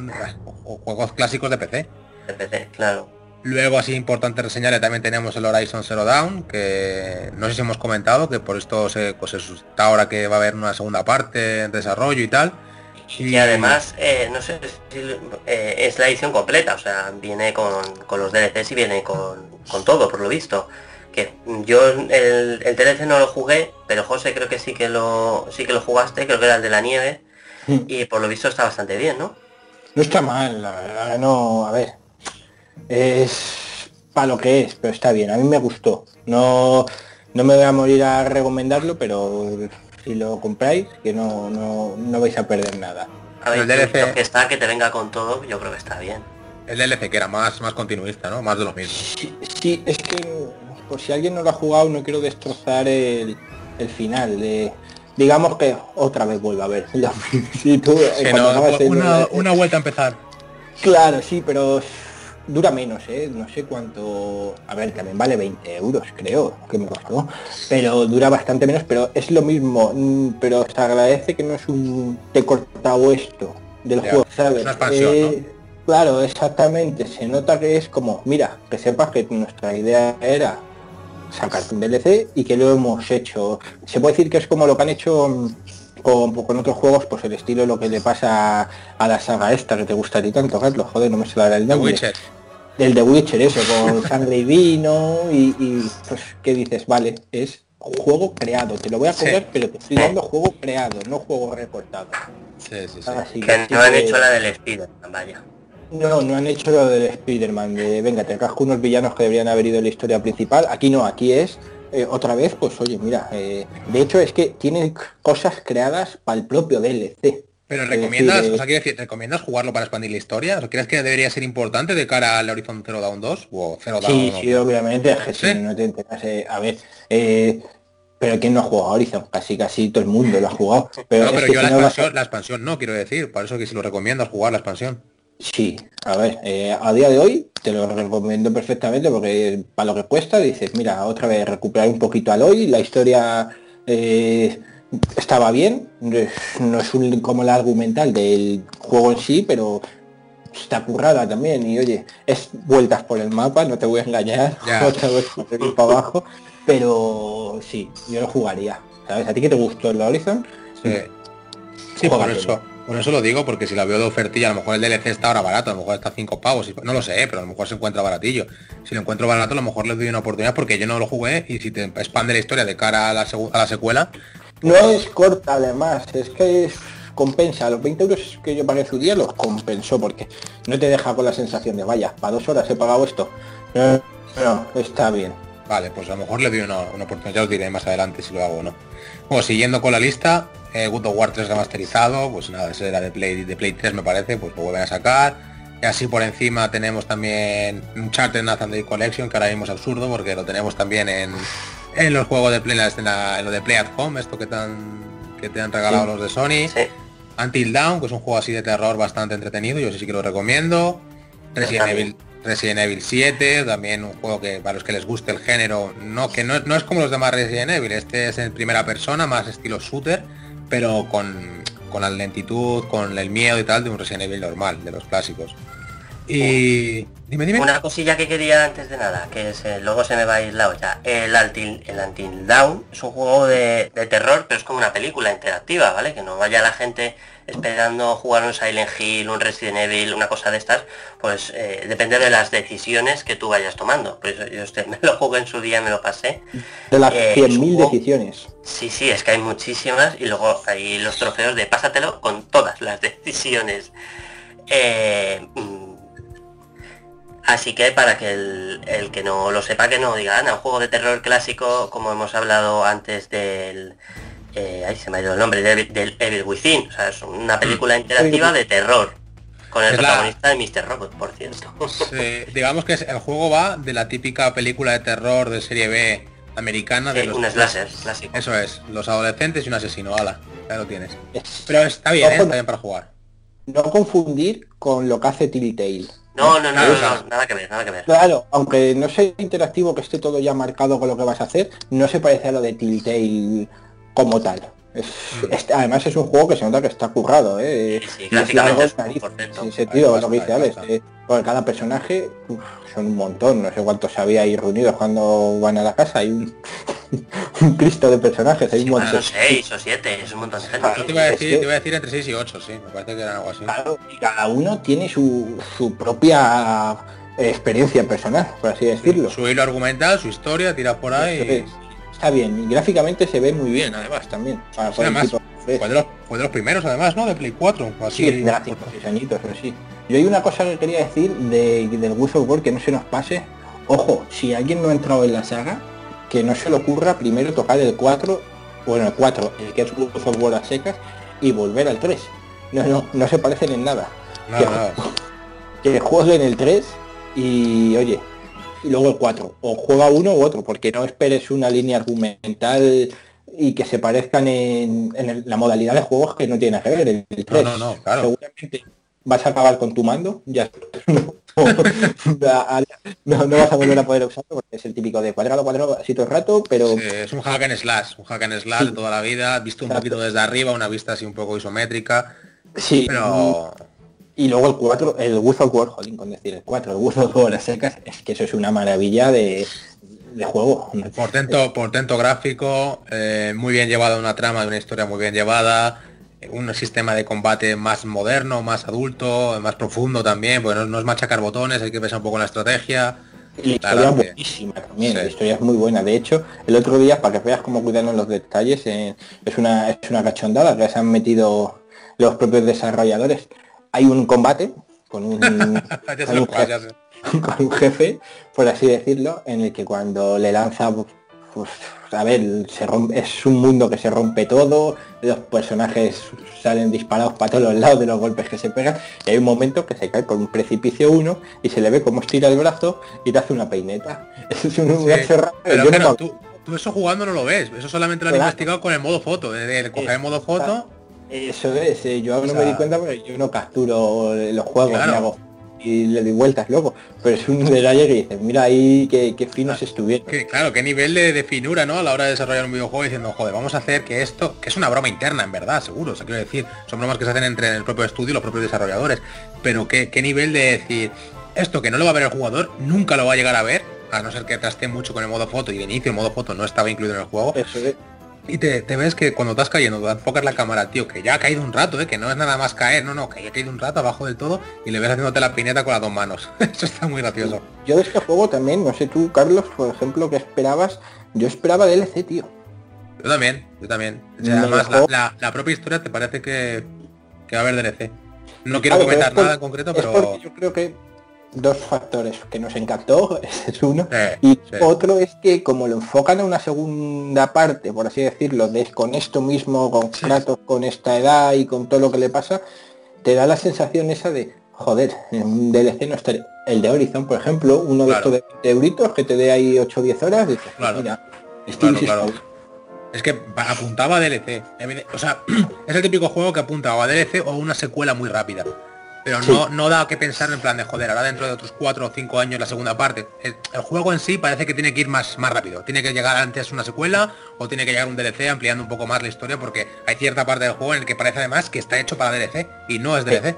o juegos clásicos de PC. De PC, claro. Luego así importante reseñarle también tenemos el Horizon Zero Dawn, que no sé si hemos comentado que por esto se, pues está ahora que va a haber una segunda parte en desarrollo y tal. Y además, eh, no sé si eh, es la edición completa, o sea, viene con, los DLCs y viene con, todo, por lo visto. Que yo el, el, DLC no lo jugué, pero José creo que sí que lo sí que lo jugaste, creo que era el de la nieve, y por lo visto está bastante bien, ¿no? No está mal, la verdad, no, a ver. Es para lo que es, pero está bien, a mí me gustó. No, no me voy a morir a recomendarlo, pero si lo compráis, que no, no, no vais a perder nada. A ver, el DLC que está, que te venga con todo, yo creo que está bien. El DLC que era más, más continuista, ¿no? Más de lo mismo. Sí, es que por si alguien no lo ha jugado, no quiero destrozar el, el final de digamos que otra vez vuelva a ver si tú, una, una, vuelta a empezar claro sí pero dura menos, ¿eh? no sé cuánto, a ver, también vale 20 euros, creo, que me costó, pero dura bastante menos, pero es lo mismo, mm, pero se agradece que no es un te cortado esto del juego, ¿sabes? Eh, claro, exactamente, se nota que es como, mira, que sepas que nuestra idea era sacar un DLC y que lo hemos hecho. Se puede decir que es como lo que han hecho mm, con, con, otros juegos, pues el estilo lo que le pasa a la saga esta que te gusta a ti tanto, Carlos, joder, no me se la el nombre. Witcher. Del The Witcher, eso, con sangre y vino y, pues, ¿qué dices? Vale, es juego creado, te lo voy a cobrar, pero te estoy dando juego creado, no juego recortado. Sí, sí, sí. que no han hecho la del Spider-Man, vaya. No, no han hecho lo del Spider-Man, de venga, te casco unos villanos que deberían haber ido en la historia principal. Aquí no, aquí es eh, otra vez, pues oye, mira, eh, de hecho es que tienen cosas creadas para el propio DLC. Pero recomiendas, o sea, quiero decir, ¿recomiendas jugarlo para expandir la historia? ¿O crees que debería ser importante de cara al Horizon Zero Dawn 2 o Zero Dawn? Sí, sí, obviamente, no te a ver, Pero ¿quién no ha jugado Horizon? Casi casi todo el mundo lo ha jugado. Pero, no, pero yo si la no a- expansión, la expansión no, quiero decir. Por eso que si lo recomiendas jugar la expansión. Sí, a ver, eh, a día de hoy te lo recomiendo perfectamente porque para lo que cuesta dices, mira, otra vez recuperar un poquito al hoy, la historia eh, estaba bien, no es, un, como la argumental del juego en sí, pero está currada también y oye, es vueltas por el mapa, no te voy a engañar, otra vez para abajo, pero sí, yo lo jugaría, ¿sabes? ¿A ti que te gustó el Horizon? Sí, Sí, por eso. Por eso lo digo, porque si la veo de ofertilla, a lo mejor el DLC está ahora barato, a lo mejor está a 5 pavos, no lo sé, pero a lo mejor se encuentra baratillo. Si lo encuentro barato, a lo mejor le doy una oportunidad porque yo no lo jugué y si te expande la historia de cara a la, a la secuela, No es corta además, es que es- compensa. Los 20 euros que yo pagué su día los compensó porque no te deja con la sensación de vaya, para dos horas he pagado esto. No, está bien. vale, pues a lo mejor le doy una, una oportunidad, os diré más adelante si lo hago o no. Bueno, siguiendo con la lista, eh, God of War 3 remasterizado, pues nada, ese era de Play, de Play 3 me parece, pues lo vuelven a sacar. Y así por encima tenemos también Uncharted Nathan Day Collection, que ahora mismo es absurdo porque lo tenemos también en, en los juegos de Play, en, la- en lo de Play at Home, esto que te han, que te han regalado Sí. los de Sony. Sí. Until Dawn, que es un juego así de terror bastante entretenido, yo sí que lo recomiendo. Resident. Evil, Resident Evil 7, también un juego que para los que les guste el género, no que no, no es como los demás Resident Evil, este es en primera persona, más estilo shooter, pero con, con la lentitud, con el miedo y tal de un Resident Evil normal, de los clásicos. Y dime, dime. Una cosilla que quería antes de nada, que es, eh, luego se me va a ir la olla. El Until, el Until Dawn es un juego de, de terror, pero es como una película interactiva, ¿vale? Que no vaya la gente esperando jugar un Silent Hill, un Resident Evil, una cosa de estas, pues eh, depende de las decisiones que tú vayas tomando. Por eso yo este, me lo jugué en su día, me lo pasé. De las Eh, 100.000 supongo- decisiones. Sí, sí, es que hay muchísimas y luego hay los trofeos de pásatelo con todas las decisiones. Eh, mm, así que para que el, el que no lo sepa, que no diga, "Anda, un juego de terror clásico, como hemos hablado antes del... Eh, ahí se me ha ido el nombre, del, del Evil Within. O sea, es una película interactiva de terror. Con el Es la- protagonista de Mr. Robot, por cierto. Sí, digamos que el juego va de la típica película de terror de serie B americana de Sí, los un slasher clásico. Eso es, los adolescentes y un asesino, ala, ya lo tienes. Es- Pero está bien, ¿eh? Está bien para jugar. no confundir con lo que hace Telltale. No, no, no, no, no, nada que ver, nada que ver. Claro, aunque no sea interactivo, que esté todo ya marcado con lo que vas a hacer, no se parece a lo de Telltale como tal. Es- Mm. es- además es un juego que se nota que está currado, ¿eh? Sí, sí, Y es sin sentido lo que dice Alex. eh, porque cada personaje uf, son un montón, no sé cuántos había ahí reunidos cuando van a la casa, hay un, un cristo de personajes, hay un Bueno, montón. seis o siete, es un montón de gente. Yo te iba a decir, que- te iba a decir entre 6 y 8, sí, me parece que era algo así. Claro, y cada uno tiene su, su propia eh, experiencia personal, por así decirlo. Su hilo argumental, su historia, tiras por ahí. Está bien, y gráficamente se ve muy bien, además, también. Para Sí, además, Fue de, los, fue de los primeros además, ¿no? De Play 4. o así. Sí, seis añitos, pero sí. Yo hay una cosa que quería decir de, del Wii of War que no se nos pase. Ojo, si alguien no ha entrado en la saga, que no se le ocurra primero tocar el 4, bueno, el 4, el que es Wii of War a secas, y volver al 3. No, no, no se parecen en nada. Nada, nada. Que jueguen el 3 y oye, y luego el 4. O juega uno u otro, porque no esperes una línea argumental y que se parezcan en, en la modalidad de juegos que no tiene que ver. El, el 3, no, no, claro. Seguramente vas a acabar con tu mando, ya no, no, no vas a volver a poder usarlo porque es el típico de cuadrado, cuadrado, así todo el rato, pero Sí, es un hack and slash, un hack and slash Sí. de toda la vida, visto un Exacto. poquito desde arriba, una vista así un poco isométrica, sí. pero Y luego el 4, el of War, jolín, con decir el 4, el of War a secas, es que eso es una maravilla de, de juego. portento, portento gráfico, eh, muy bien llevada una trama de una historia muy bien llevada, un sistema de combate más moderno, más adulto, más profundo también, porque no, no es machacar botones, hay que pensar un poco en la estrategia. Y la historia Claro, es que- buenísima también, Sí. la historia es muy buena. De hecho, el otro día, para que veas cómo cuidan los detalles, eh, es, una, es una cachondada que se han metido los propios desarrolladores. Hay un combate con un, con un jefe, con un jefe, por así decirlo, en el que cuando le lanza, pues, a ver, se rompe, es un mundo que se rompe todo, los personajes salen disparados para todos los lados de los golpes que se pegan, y hay un momento que se cae por un precipicio uno y se le ve cómo estira el brazo y te hace una peineta. Eso es un Sí, pero no tú, tú eso jugando no lo ves, eso solamente lo han investigado con el modo foto, de, de coger el modo foto. Eso es, eh, yo O no sea- me di cuenta porque yo no capturo los juegos Claro. hago y le doy vueltas loco. Pero es un detalle que dices, mira ahí qué, qué finos estuvieron. Que, claro, qué nivel de, de finura, ¿no? A la hora de desarrollar un videojuego diciendo, joder, vamos a hacer que esto, que es una broma interna, en verdad, seguro, o sea, quiero decir, son bromas que se hacen entre el propio estudio y los propios desarrolladores, pero qué, qué nivel de decir, esto que no lo va a ver el jugador, nunca lo va a llegar a ver, a no ser que traste mucho con el modo foto y de inicio el modo foto no estaba incluido en el juego, Eso es. Y te, te ves que cuando estás cayendo, te enfocas la cámara, tío, que ya ha caído un rato, ¿eh? que no es nada más caer, no, no, que ya ha caído un rato abajo del todo y le ves haciéndote la pineta con las dos manos. Eso está muy gracioso. Yo de este juego también, no sé tú, Carlos, por ejemplo, ¿qué esperabas? Yo esperaba DLC, tío. Yo también, yo también. O sea, Me además, la, dejó- la- la propia historia te parece que, que va a haber DLC. No quiero comentar es por- nada en concreto, Es pero... yo creo que dos factores que nos encantó, ese es uno, Eh, y sí. otro es que como lo enfocan a una segunda parte, por así decirlo, de con esto mismo, con Sí. Kratos, con esta edad y con todo lo que le pasa, te da la sensación esa de, joder, en un DLC no estaría... El de Horizon, por ejemplo, uno de estos de 20 euritos que te dé ahí 8 o 10 horas, dices, Claro. mira, Steam Claro. Es que apuntaba a DLC. O sea, es el típico juego que apunta o a DLC o a una secuela muy rápida. Pero Sí. no, no da que pensar en plan de joder, ahora dentro de otros 4 o 5 años la segunda parte. El, el juego en sí parece que tiene que ir más, más rápido. Tiene que llegar antes una secuela o tiene que llegar un DLC ampliando un poco más la historia porque hay cierta parte del juego en el que parece además que está hecho para DLC y no es DLC.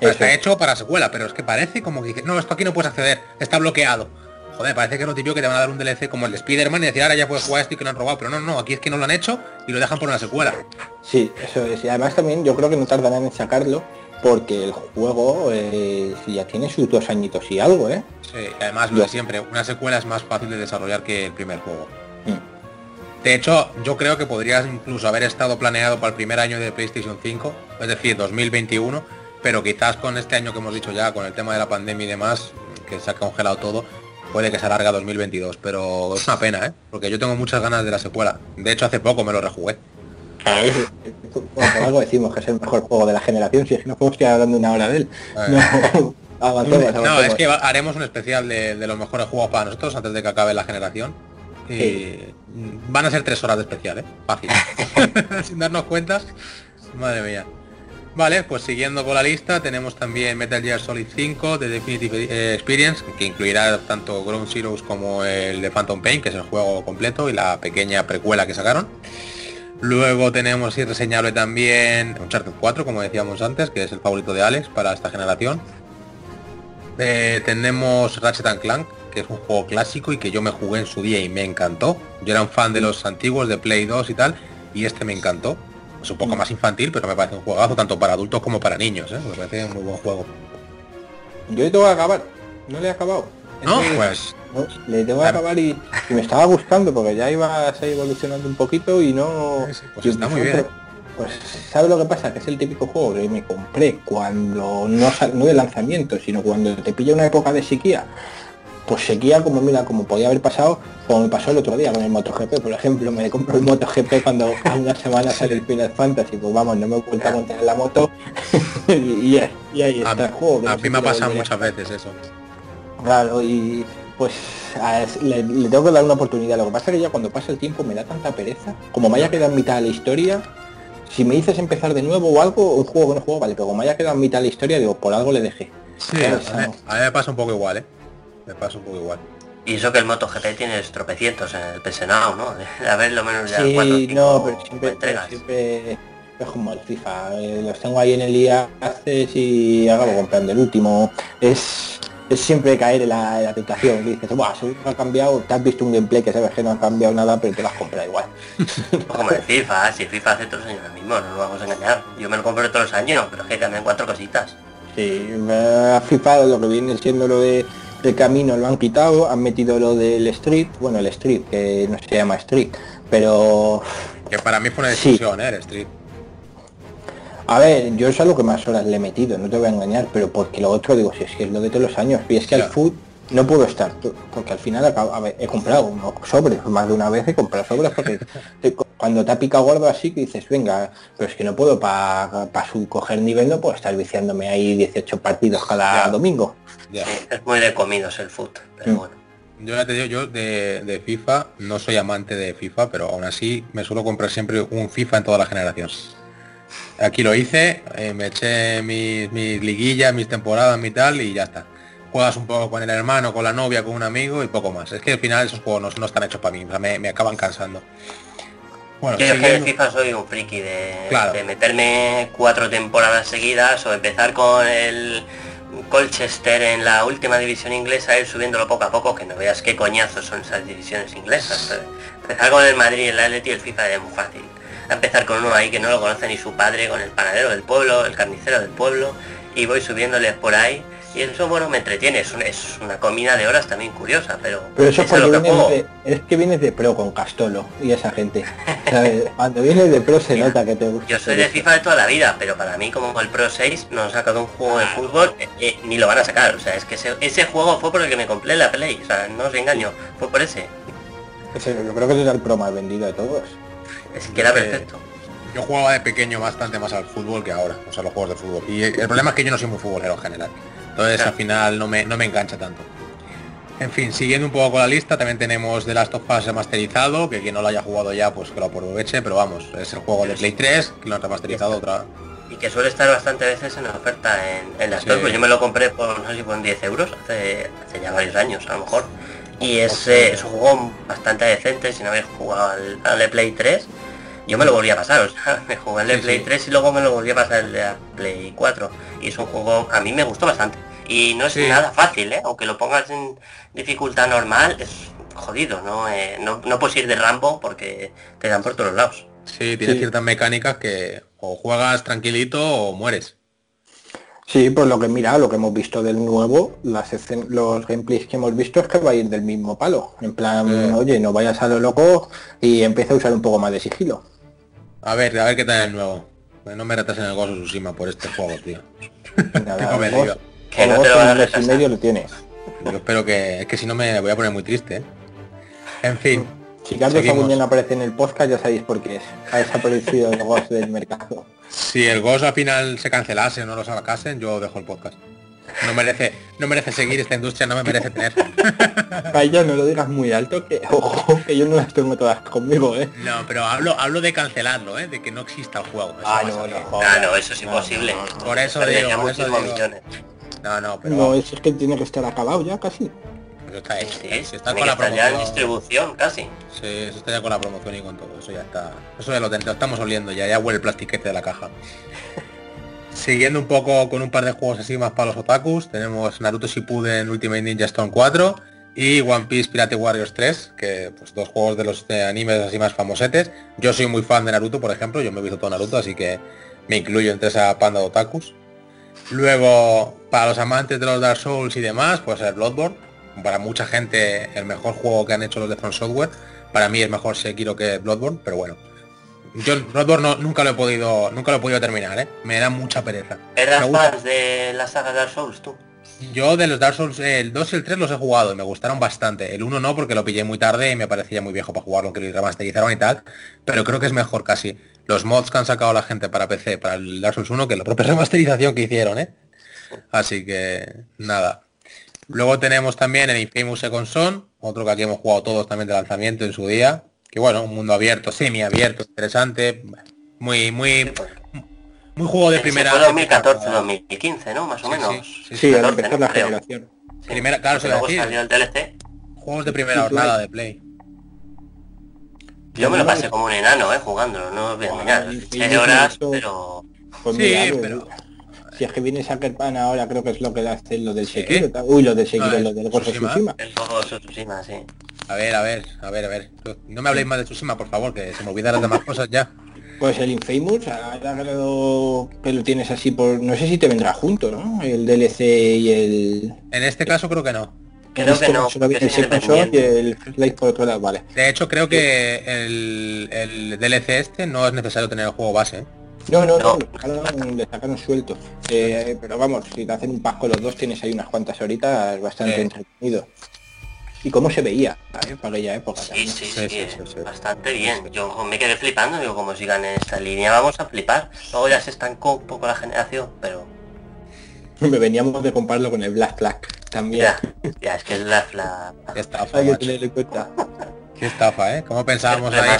Eso está es. hecho para secuela, pero es que parece como que dice, no, esto aquí no puedes acceder, está bloqueado. Joder, parece que es lo típico que te van a dar un DLC como el de Spider-Man y decir, ahora ya puedes jugar esto y que lo han robado, pero no, no, aquí es que no lo han hecho y lo dejan por una secuela. Sí, eso es. Y además también yo creo que no tardarán en sacarlo porque el juego eh, si ya tiene sus dos añitos y algo, ¿eh? Sí, además lo de siempre, una secuela es más fácil de desarrollar que el primer juego. Mm. De hecho, yo creo que podrías incluso haber estado planeado para el primer año de PlayStation 5, es decir, 2021, pero quizás con este año que hemos dicho ya, con el tema de la pandemia y demás, que se ha congelado todo, puede que se alarga a 2022, pero es una pena, ¿eh? Porque yo tengo muchas ganas de la secuela. De hecho, hace poco me lo rejugué. Bueno, por algo decimos que es el mejor juego de la generación, si es que no podemos estar hablando una hora de él. Eh. No, avancemos, No, avancemos. es que haremos un especial de, de los mejores juegos para nosotros antes de que acabe la generación. Y Sí. van a ser tres horas de especial, ¿eh? Fácil. Sin darnos cuentas. Madre mía. Vale, pues siguiendo con la lista tenemos también Metal Gear Solid 5 de Definitive eh, Experience, que incluirá tanto Ground Zeroes como el de Phantom Pain, que es el juego completo, y la pequeña precuela que sacaron. Luego tenemos y reseñable también Uncharted 4, como decíamos antes, que es el favorito de Alex para esta generación. Eh, tenemos Ratchet Clank, que es un juego clásico y que yo me jugué en su día y me encantó. Yo era un fan de los antiguos, de Play 2 y tal, y este me encantó. Es un poco más infantil, pero me parece un juegazo tanto para adultos como para niños, ¿eh? Me parece un muy buen juego. Yo tengo que acabar, no le he acabado. ¿No? Pues no, le tengo que acabar y, y me estaba gustando porque ya iba a seguir evolucionando un poquito y no... Sí, pues y está muy otro- bien. Pues ¿sabes lo que pasa? Que es el típico juego que me compré cuando no, no de lanzamiento, sino cuando te pilla una época de sequía. Pues sequía como mira, como podía haber pasado, como me pasó el otro día con el MotoGP, por ejemplo, me compro el MotoGP cuando a una semana sale el Final Fantasy, pues vamos, no me he vuelto a montar en la moto y, y ahí- a, está el juego. a mí me ha pasado muchas veces eso. Claro, y pues a- le, le tengo que dar una oportunidad. Lo que pasa es que ya cuando pasa el tiempo me da tanta pereza. Como me haya quedado en mitad de la historia, si me dices empezar de nuevo o algo, un juego que no juego, vale, pero como me haya quedado en mitad de la historia, digo, por algo le dejé. Sí, Claro, a mí, a mí me pasa un poco igual, ¿eh? Me pasa un poco igual. Y eso que el MotoGP tiene tropecientos en el Now, ¿no? De haber lo menos ya Sí, cuatro o cinco no, pero siempre, pero entregas. siempre es como el FIFA. eh, los tengo ahí en el día haces y acabo comprando el último. Es, es siempre caer en la, en la tentación. Dices, Buah, seguro que ha cambiado, te has visto un gameplay que sabes que no ha cambiado nada, pero te lo has comprado igual. Como el FIFA, si el FIFA hace todos los años lo mismo, no nos vamos a engañar. Yo me lo compro todos los años, pero es que cambian cuatro cositas. Sí, me ha flipado lo que viene siendo lo de el camino lo han quitado, han metido lo del street, bueno el street, que no se llama street, pero Que para mí fue una Sí. discusión, ¿eh? El Street. A ver, yo es a lo que más horas le he metido, no te voy a engañar, pero porque lo otro digo, si es que es lo de todos los años, y es que al food no puedo estar, porque al final acabo- a ver, he comprado unos sobres, más de una vez he comprado sobres porque te- cuando te ha picado gordo así que dices, venga, pero es que no puedo para coger nivel, no puedo estar viciándome ahí 18 partidos cada Ya. domingo. Ya. Es muy de comidos el foot, pero Mm. bueno. Yo ya te digo, yo de, de FIFA no soy amante de FIFA, pero aún así me suelo comprar siempre un FIFA en toda la generación. Aquí lo hice, eh, me eché mis, mis liguillas, mis temporadas, mi tal, y ya está. Juegas un poco con el hermano, con la novia, con un amigo y poco más. Es que al final esos juegos no, no están hechos para mí, o sea, me, me acaban cansando. Bueno, Yo que en FIFA soy un friki de, Claro. de meterme cuatro temporadas seguidas o empezar con el Colchester en la última división inglesa, ir subiéndolo poco a poco, que no veas qué coñazos son esas divisiones inglesas. Empezar con el Madrid, el Atleti y el FIFA es muy fácil. A empezar con uno ahí que no lo conoce ni su padre, con el panadero del pueblo, el carnicero del pueblo, y voy subiéndoles por ahí. Y eso, bueno, me entretiene, es, un- es una comida de horas también curiosa, pero, Pero eso es eso es porque lo que vienes juego. de, es que vienes de pro con Castolo y esa gente. ¿sabes? Cuando vienes de pro se Mira, nota que te gusta. Yo soy de. FIFA de toda la vida, pero para mí como el Pro 6 no han sacado un juego de fútbol, eh, eh, ni lo van a sacar. O sea, es que ese, ese juego fue por el que me compré la Play. O sea, no os engaño, fue por ese. Ese- Yo creo que ese es el pro más vendido de todos. Es que era perfecto. Yo jugaba de pequeño bastante más al fútbol que ahora, o sea, los juegos de fútbol. Y el problema es que yo no soy muy futbolero en general. Entonces Claro. al final no me, no me engancha tanto. En fin, siguiendo un poco con la lista, también tenemos The Last of Us remasterizado, que quien no lo haya jugado ya, pues que lo aproveche, pero vamos, es el juego de Play 3, que lo han remasterizado otra... Y que suele estar bastante veces en oferta en, en las Sí. pues yo me lo compré por, no sé si fueron 10 euros, hace, hace ya varios años a lo mejor. Y es, eh, es un juego bastante decente, si no habéis jugado al, al Play 3, yo me lo volví a pasar, o sea, me jugué el de Sí, Play sí. 3 y luego me lo volví a pasar el de la Play 4. Y es un juego, a mí me gustó bastante. Y no es Sí. nada fácil, ¿eh? aunque lo pongas en dificultad normal, es jodido, ¿no? Eh, no, no puedes ir de Rambo porque te dan por todos lados. Sí, tiene Sí. ciertas mecánicas que o juegas tranquilito o mueres. Sí, por lo que mira, lo que hemos visto del nuevo, las escen- los gameplays que hemos visto es que va a ir del mismo palo. En plan, oye, no vayas a lo loco y empieza a usar un poco más de sigilo. A ver, a ver qué tal el nuevo. No me retrasen el Ghost of Tsushima por este juego, tío. Nada, el. Ghost- Que el no te lo a mes y medio lo tienes. Yo espero que... Es que si no me voy a poner muy triste, ¿eh? En fin. Si Carlos. Aguñán aparece en el podcast ya sabéis por qué es. Ha desaparecido el Ghost del mercado. Si el Ghost al final se cancelase o no lo sacasen, yo dejo el podcast. No merece, no merece seguir esta industria, no me merece tener. Vaya, no lo digas muy alto, que ojo, que yo no las tengo todas conmigo, ¿eh? No, pero hablo, hablo de cancelarlo, ¿eh? De que no exista el juego. Eso Ah, no, no, joder. Ah, no, eso es imposible. no, no, Por eso digo, por eso muchísimos digo. millones. No, no, pero No, es, es que tiene que estar acabado ya casi. eso está hecho. Sí, Si está tiene con la estar ya en promoción. distribución casi. Sí, eso está ya con la promoción y con todo. Eso ya está. Eso ya lo, lo estamos oliendo, ya, ya huele el plastiquete de la caja. Siguiendo un poco con un par de juegos así más para los otakus, tenemos Naruto Shippuden Ultimate Ninja Storm 4 y One Piece Pirate Warriors 3, que pues dos juegos de los animes así más famosetes. Yo soy muy fan de Naruto, por ejemplo, yo me he visto todo Naruto, así que me incluyo entre esa panda de otakus. Luego, para los amantes de los Dark Souls y demás, pues el Bloodborne. Para mucha gente el mejor juego que han hecho los de From Software. Para mí es mejor Sekiro que Bloodborne, pero bueno. Yo Bloodborne no- nunca lo he podido, nunca lo he podido terminar, ¿eh? Me da mucha pereza. ¿Eras fans de la saga Dark Souls tú? Yo de los Dark Souls, el 2 y el 3 los he jugado y me gustaron bastante. El 1 no porque lo pillé muy tarde y me parecía muy viejo para jugarlo, que lo remasterizaron y tal. Pero creo que es mejor casi los mods que han sacado la gente para PC, para el Dark Souls 1, que la propia remasterización que hicieron, ¿eh? Así que nada. Luego tenemos también el Infamous Second Son, otro que aquí hemos jugado todos también de lanzamiento en su día. Que bueno, un mundo abierto, semi-abierto, interesante. Muy, muy, muy juego de primera. fue de 2014, primera- 2015, ¿no? Más o Sí, menos. sí, sí, Sí, al 14, empezar la creo. generación. Sí. Primera- claro, se luego decir. salió el DLC. Juegos de primera jornada de Play. Yo me lo pasé como un enano, ¿eh? Jugándolo, no os voy a engañar. Yo horas, pero... Pues Sí, mira, pero- Si es que viene Sucker Pan ahora, creo que es lo que le hace lo del. Sekiro. Uy, lo del Sekiro, Ah, lo del of Tsushima. El juego de Tsushima, sí. A ver, a ver, a ver, a ver. No me habléis más de Tsushima, por favor, que se me olvidan las demás cosas ya. Pues el Infamous, ahora creo que lo tienes así por... No sé si te vendrá junto, ¿no? El DLC y el... En este caso creo que no. Creo este que no, el y el Light por otro lado, vale. De hecho, creo que el, el DLC este no es necesario tener el juego base. ¿eh? No, no, no, No. le sacaron, suelto. Eh, pero vamos, si te hacen un pasco los dos tienes ahí unas cuantas horitas bastante entretenido. Y cómo se veía, ¿eh? para aquella época Sí, sí, Sí, sí, sí, sí, sí. bastante bien. Yo me quedé flipando, digo, como sigan en esta línea vamos a flipar. Luego ya se estancó un poco la generación, pero Me veníamos de compararlo con el Black Flag. También. Ya, ya, es que es la... la... Qué estafa, Hay que macho. tener en cuenta. Qué estafa, ¿eh? ¿Cómo pensábamos ahí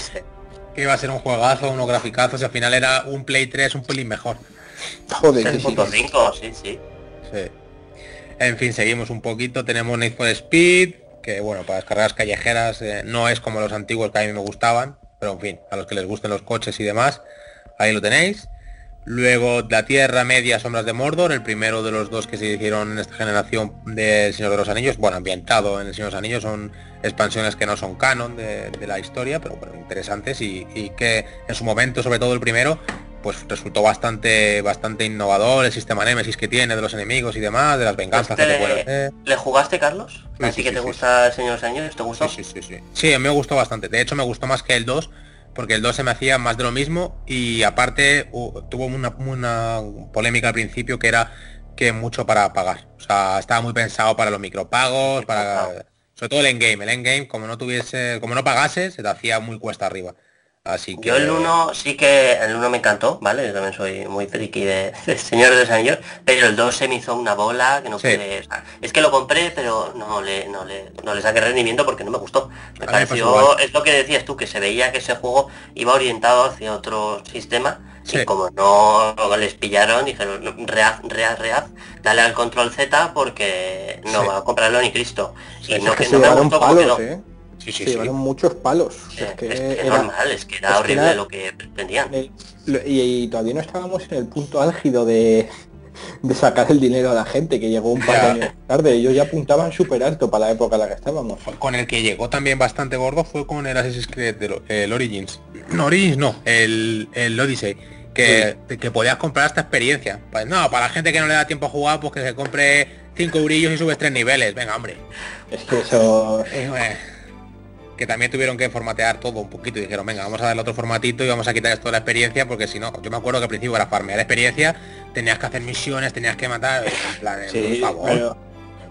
que iba a ser un juegazo, unos graficazos y al final era un Play 3 un pelín mejor? Joder, que sí. 3.5, sí, sí. Sí. En fin, seguimos un poquito. Tenemos Need for Speed, que bueno, para las carreras callejeras eh, no es como los antiguos que a mí me gustaban, pero en fin, a los que les gusten los coches y demás, ahí lo tenéis. Luego La Tierra Media Sombras de Mordor, el primero de los dos que se hicieron en esta generación de Señor de los Anillos, bueno, ambientado en el Señor de los Anillos, son expansiones que no son canon de, la historia, pero bueno, interesantes y que en su momento, sobre todo el primero, pues resultó bastante bastante innovador el sistema Nemesis que tiene de los enemigos y demás, de las venganzas que te Este- hacer. ¿Le jugaste, Carlos? Sí, Así sí, que te sí. gusta el Señor de los ¿te gustó? Sí, sí, sí, sí. Sí, a mí me gustó bastante. De hecho, me gustó más que el 2, porque el 2 se me hacía más de lo mismo y aparte hu- tuvo una, una polémica al principio que era que mucho para pagar. O sea, estaba muy pensado para los micropagos, para sobre todo el endgame. El endgame, como no tuviese, como no pagase, se te hacía muy cuesta arriba. Así que Yo el 1 sí que el 1 me encantó, ¿vale? Yo también soy muy friki de, de Señor de los Anillos, pero el 2 se me hizo una bola que no Sí. pude. es que lo compré, pero no le, no le, no le saqué rendimiento porque no me gustó. Me A pasó pareció, es lo que decías tú, que se veía que ese juego iba orientado hacia otro sistema. Sí. Y como no les pillaron, dijeron, reaz, reaz, reaz, dale al control Z porque no Sí. va a comprarlo ni Cristo. Y no, que me gustó palos. ¿eh? Sí, sí, se sí. llevaron muchos palos. Eh, es que es que era- normal, es que era es que horrible era- lo que pretendían. Eh, y, y todavía no estábamos en el punto álgido de, de sacar el dinero a la gente, que llegó un par de años tarde. Ellos ya apuntaban súper alto para la época en la que estábamos. Con el que llegó también bastante gordo fue con el Assassin's Creed, de lo- el Origins. No, Origins no, el, el Odyssey. Que, que podías comprar esta experiencia. Pues no, para la gente que no le da tiempo a jugar, pues que se compre 5 eurillos y subes tres niveles. Venga, hombre. Es que eso... Eh, eh, que también tuvieron que formatear todo un poquito y dijeron, venga, vamos a darle otro formatito y vamos a quitar esto de la experiencia porque si no, yo me acuerdo que al principio para farmear experiencia tenías que hacer misiones, tenías que matar, en plan, Sí, por favor. pero,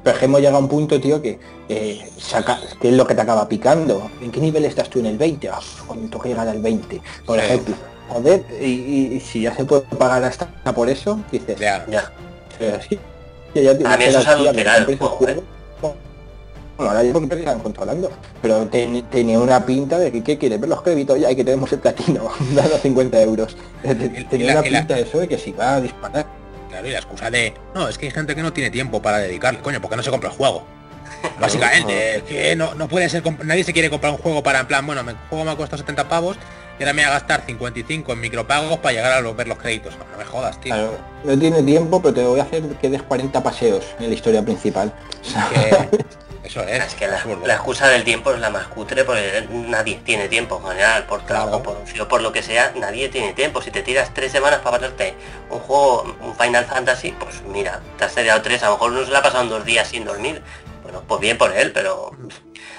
pero es que hemos llegado a un punto, tío, que eh, saca, que es lo que te acaba picando. ¿En qué nivel estás tú en el 20? Ah, cuando toque llegar al 20, por Sí. ejemplo. Joder, y, y- y si ya se puede pagar hasta por eso, dices, Ya. Ya. eh, sí, ya, ya A mí tienes eso es que. Bueno, ahora ya porque están controlando, pero ten- tenía una pinta de que ¿qué quieres ver los créditos ya y que tenemos el platino, dando 50 euros. Tenía la- una la- pinta de eso de que si va a disparar. Claro, y la excusa de, no, es que hay gente que no tiene tiempo para dedicarle, coño, ¿por qué no se compra el juego? Básicamente, es que no, no puede ser, nadie se quiere comprar un juego para en plan, bueno, el juego me ha costado 70 pavos y ahora me voy a gastar 55 en micropagos para llegar a los- ver los créditos. No, me jodas, tío. Claro, no tiene tiempo, pero te voy a hacer que des 40 paseos en la historia principal. Que- eso es, Es que la, excusa del tiempo es la más cutre porque nadie tiene tiempo en general, por trabajo, Claro. por ocio, por lo que sea, nadie tiene tiempo. Si te tiras tres semanas para pasarte un juego, un Final Fantasy, pues mira, te has tirado tres, a lo mejor uno se la ha pasado en dos días sin dormir. Bueno, pues bien por él, pero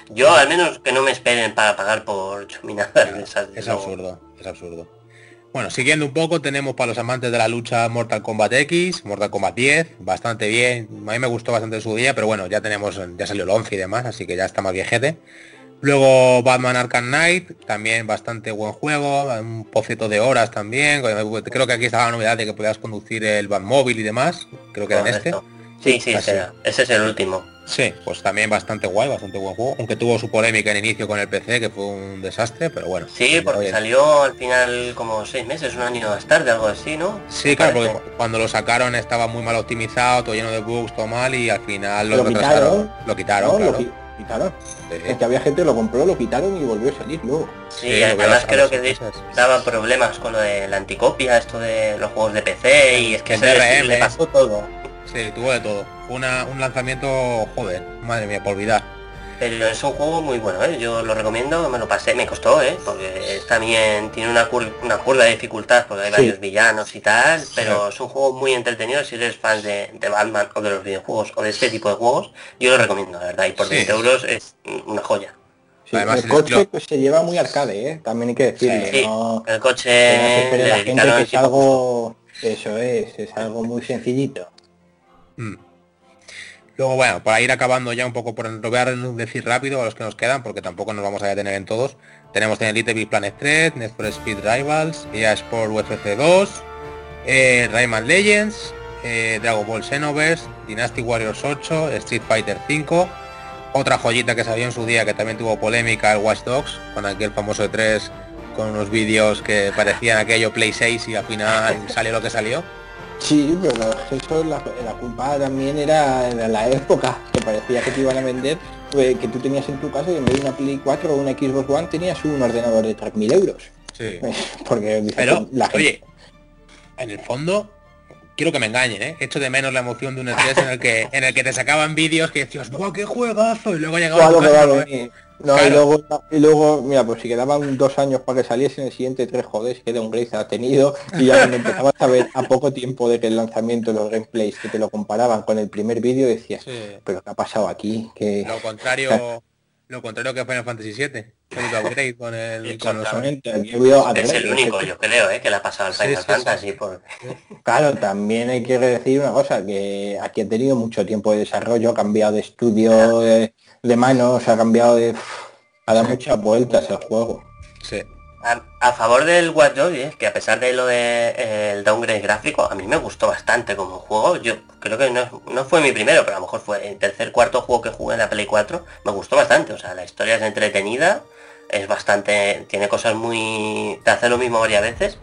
yo al menos que no me esperen para pagar por chuminadas esas. Es no. absurdo, es absurdo. Bueno, siguiendo un poco, tenemos para los amantes de la lucha Mortal Kombat X, Mortal Kombat 10, bastante bien. A mí me gustó bastante su día, pero bueno, ya tenemos, ya salió el 11 y demás, así que ya está más viejete. Luego Batman Arkham Knight, también bastante buen juego, un pocito de horas también. Creo que aquí estaba la novedad de que podías conducir el Batmóvil y demás, creo que era en este. Sí, sí, ese, era. ese es el último. Sí, pues también bastante guay, bastante buen juego, aunque tuvo su polémica en inicio con el PC, que fue un desastre, pero bueno. Sí, porque salió al final como seis meses, un año más tarde, algo así, ¿no? Sí, claro, Parece. porque cuando lo sacaron estaba muy mal optimizado, todo lleno de bugs, todo mal y al final lo, Lo retrasaron. quitaron. Lo quitaron, ¿no? Lo qui- quitaron. Sí, Es que había gente que lo compró, lo quitaron y volvió a salir luego. Sí, además creo que meses. daba problemas con lo de la anticopia, esto de los juegos de PC y es que se le pasó todo. Sí, tuvo de todo. Fue una, un lanzamiento, joder, madre mía, por olvidar. Pero es un juego muy bueno, ¿eh? yo lo recomiendo, me lo pasé, me costó, ¿eh? porque es también tiene una, cur- una curva de dificultad, porque hay Sí. varios villanos y tal, pero es un juego muy entretenido si eres fan de, de Batman o de los videojuegos o de este tipo de juegos, yo lo recomiendo, la verdad, y por Sí. 20 euros es una joya. Sí, Además, el coche pues, se lleva muy arcade, ¿eh? también hay que. Sí, no- el que no se coche la gente que es algo... Eso es, es algo muy sencillito. Mm. Luego, bueno, para ir acabando ya un poco, por lo voy a decir rápido a los que nos quedan, porque tampoco nos vamos a detener en todos. Tenemos también Little Big Planet 3, Need for Speed Rivals, EA Sport UFC 2, eh, Rayman Legends, eh, Dragon Ball Xenoverse, Dynasty Warriors 8, Street Fighter 5, otra joyita que salió en su día que también tuvo polémica, el Watch Dogs, con aquel famoso de 3 con unos vídeos que parecían aquello Play 6 y al final salió lo que salió. Sí, pero eso la, la culpa también era de la época, que parecía que te iban a vender, pues, que tú tenías en tu casa y en vez de una Play 4 o una Xbox One tenías un ordenador de 3.000 euros. Sí. Porque Pero, la gente... oye, en el fondo, quiero que me engañen, ¿eh? Echo de menos la emoción de un E3 en el que en el que te sacaban vídeos que decías, ¡guau, qué juegazo! Y luego llegaba a Claro va a ¿no? Claro. y, luego, y luego, mira, pues si quedaban dos años para que saliese en el siguiente tres, joder, que de un Grace ha tenido, y ya cuando empezabas a ver a poco tiempo de que el lanzamiento de los gameplays que te lo comparaban con el primer vídeo, decías, Sí. pero ¿qué ha pasado aquí? Que Lo contrario, lo contrario que Final Fantasy VII. El upgrade con el con los Es el único, yo creo, ¿eh? que le ha pasado al Sí, Final sí, sí. Fantasy. Por... Claro, también hay que decir una cosa, que aquí ha tenido mucho tiempo de desarrollo, ha cambiado de estudio de, de manos, ha cambiado de... ha dado muchas vueltas el juego. Sí. A, a favor del Watch Dogs, ¿eh? que a pesar de lo del downgrade gráfico, a mí me gustó bastante como juego. Yo creo que no, no fue mi primero, pero a lo mejor fue el tercer, cuarto juego que jugué en la Play 4. Me gustó bastante. O sea, la historia es entretenida, es bastante. tiene cosas muy. te hace lo mismo varias veces.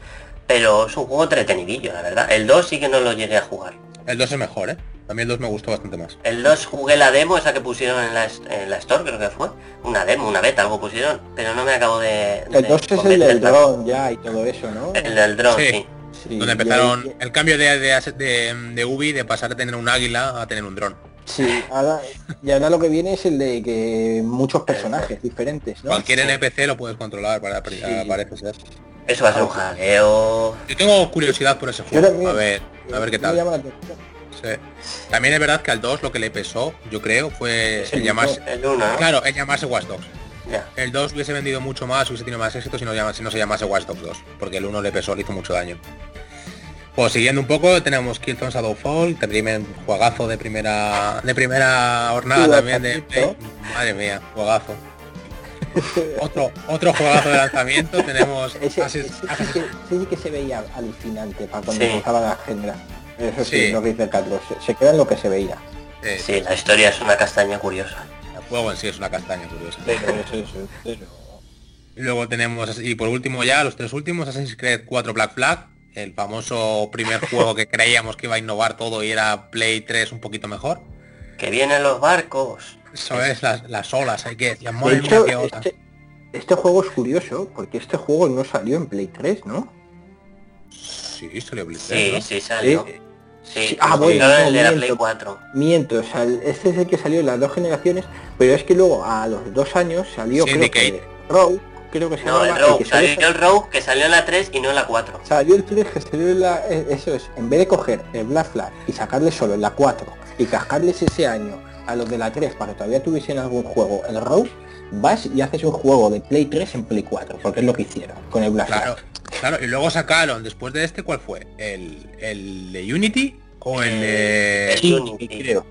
Pero es un juego entretenidillo, la verdad. El 2 sí que no lo llegué a jugar. El 2 es mejor, ¿eh? A mí el 2 me gustó bastante más. El 2 jugué la demo, esa que pusieron en la, en la Store, creo que fue. Una demo, una beta, algo pusieron, pero no me acabo de... El de 2 es el del dron ya y todo eso, ¿no? El del dron, Sí. sí. Sí, Donde empezaron el cambio de, de, de, de Ubi de pasar de tener un águila a tener un dron. Sí, ahora, y ahora lo que viene es el de que muchos personajes diferentes, ¿no? Cualquier NPC lo puedes controlar para Sí. parece ser. Eso va a ser un jaleo. Yo tengo curiosidad por ese juego. también. A ver, a ver qué Me tal. Sí. También es verdad que al 2 lo que le pesó, yo creo, fue el el llamarse. El 1, ¿no? Claro, el llamarse Watch Dogs. El 2 hubiese vendido mucho más, hubiese tenido más éxito si no, llama- si no se llamase Watch Dogs 2, porque el 1 le pesó, le hizo mucho daño. Pues siguiendo un poco, tenemos Killzone Shadowfall, también juegazo de primera de primera jornada también de Play. Madre mía, juegazo. otro otro juegazo de lanzamiento, tenemos Ese, Assassin's- ese sí que, ese sí que se veía alucinante para cuando Sí. empezaba la agenda. Eso sí, Sí. lo que dice Carlos. Se, se queda en lo que se veía. eh, Sí, la historia es una castaña curiosa. el juego en sí es una castaña curiosa. Luego tenemos, y por último ya, los tres últimos, Assassin's Creed 4 Black Flag, el famoso primer juego que creíamos que iba a innovar todo y era Play 3 un poquito mejor. Que vienen los barcos. Eso es, las, las olas, hay que decir, De hecho, este, este juego es curioso porque este juego no salió en Play 3, ¿no? Sí, salió Play 3, Sí, ¿no? sí salió. Eh, Sí, sí, ah, bueno, el de la no, Play miento. 4. Miento, o sea, el- este es el que salió en las dos generaciones, pero es que luego a los dos años salió creo que Rogue, creo que se No, el Rogue. que salió- Salió el Rogue que salió en la 3 y no en la 4. Salió el 3 que salió en la... eh, Eso es, en vez de coger el Black Flag y sacarle solo en la 4 y cascarles ese año a los de la 3 para que todavía tuviesen algún juego el Rogue, vas y haces un juego de Play 3 en Play 4, porque es lo que hicieron con el Black Claro, claro, y luego sacaron, después de este, ¿cuál fue? ¿El, el de Unity o el de... el Sí, Unity. creo.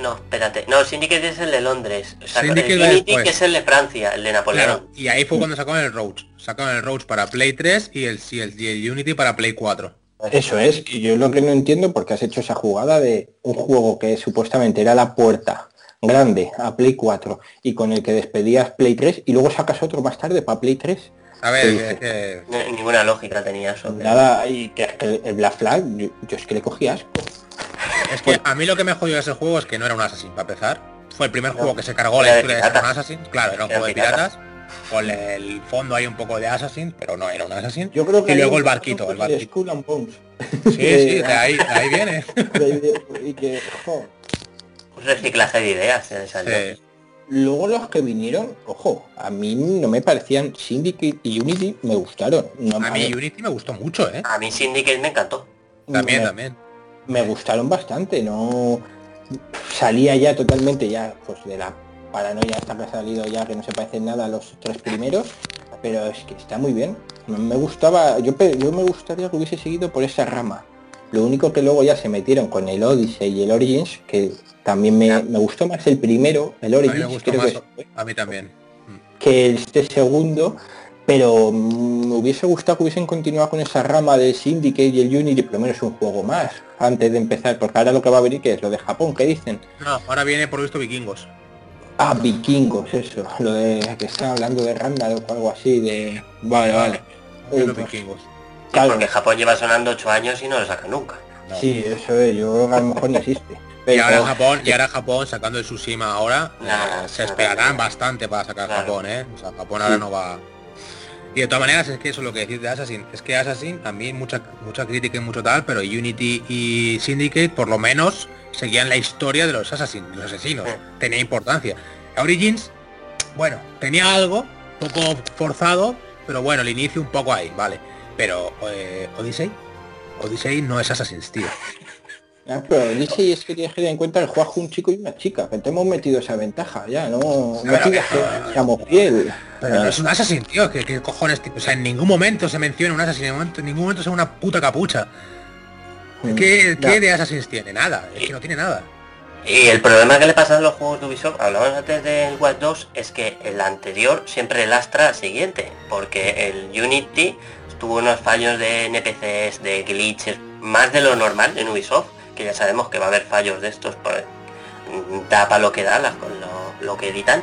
No, espérate. No, Syndicate es el de Londres. O sea, Syndicate el va Unity después. que es el de Francia, el de Napoleón. Claro, y ahí fue cuando sacaron el Roach. Sacaron el Roach para Play 3 y el, y el, y el Unity para Play 4. Eso es, y yo lo que no entiendo porque has hecho esa jugada de un juego que supuestamente era la puerta grande a Play 4 y con el que despedías Play 3 y luego sacas otro más tarde para Play 3. A ver, Sí, que- sí. que- No- ninguna lógica tenía eso. Nada, y que, es que el Black Flag, yo, yo es que le cogí asco. es que a mí lo que me jodió de ese juego es que no era un Assassin, para empezar. Fue el primer juego que se cargó la historia de ser un. Assassin. Claro, era un Era juego de piratas. piratas. Con el fondo hay un poco de Assassin, pero no era un Assassin. Yo creo que y luego el barquito, el de barquito. Skull and Bones. Sí, sí, de ahí, de ahí viene. De- de- y que, jo. Reciclaje de ideas en esa Sí. Luego los que vinieron, ojo, a mí no me parecían Syndicate y Unity, me gustaron. No, A mí Unity me gustó mucho, ¿eh? A mí Syndicate me encantó. También, me- también. me gustaron bastante, no salía ya totalmente ya pues de la paranoia esta que ha salido ya que no se parecen nada a los tres primeros, pero es que está muy bien. Me gustaba, yo, yo me gustaría que hubiese seguido por esa rama. Lo único que luego ya se metieron con el Odyssey y el Origins, que también me, me gustó más el primero, el A mí Origins, creo más. que, A mí también. que este segundo, pero mm, me hubiese gustado que hubiesen continuado con esa rama de Syndicate y el Unity, por lo menos un juego más, antes de empezar, porque ahora lo que va a venir que es lo de Japón, ¿qué dicen? No, ahora viene por visto vikingos. Ah, vikingos, eso, lo de que están hablando de Randall o algo así, de... Vale, vale. De los vikingos. Claro. Porque Japón lleva sonando 8 años y no lo saca nunca. Sí, eso es, yo a lo mejor no existe. Y ahora Japón, y ahora Japón sacando el Tsushima ahora, eh, se esperarán bastante para sacar Japón, ¿eh? O sea, Japón ahora no va. Y de todas maneras es que eso es lo que decís de Assassin, es que Assassin también mucha mucha crítica y mucho tal, pero Unity y Syndicate por lo menos seguían la historia de los Assassin, los asesinos, tenía importancia. Origins, bueno, tenía algo, poco forzado, pero bueno, el inicio un poco ahí, vale. Pero eh, Odyssey, Odyssey no es Assassin's, tío. Ah, pero Odyssey es que tienes que tener en cuenta el juego un chico y una chica, que te hemos metido esa ventaja, ya, no, no que seamos fiel. Pero es un Assassin, tío, que, cojones, tío? o sea, en ningún momento se menciona un Assassin, en, ningún momento es una puta capucha. Mm, ¿Qué, ¿Qué, de Assassins tiene? Nada, es que no tiene nada. Y el problema que le pasa a los juegos de Ubisoft, hablamos antes del Watch 2, es que el anterior siempre lastra al siguiente, porque el Unity tuvo unos fallos de NPCs, de glitches, más de lo normal en Ubisoft, que ya sabemos que va a haber fallos de estos, por, da para lo que da, lo, lo, que editan,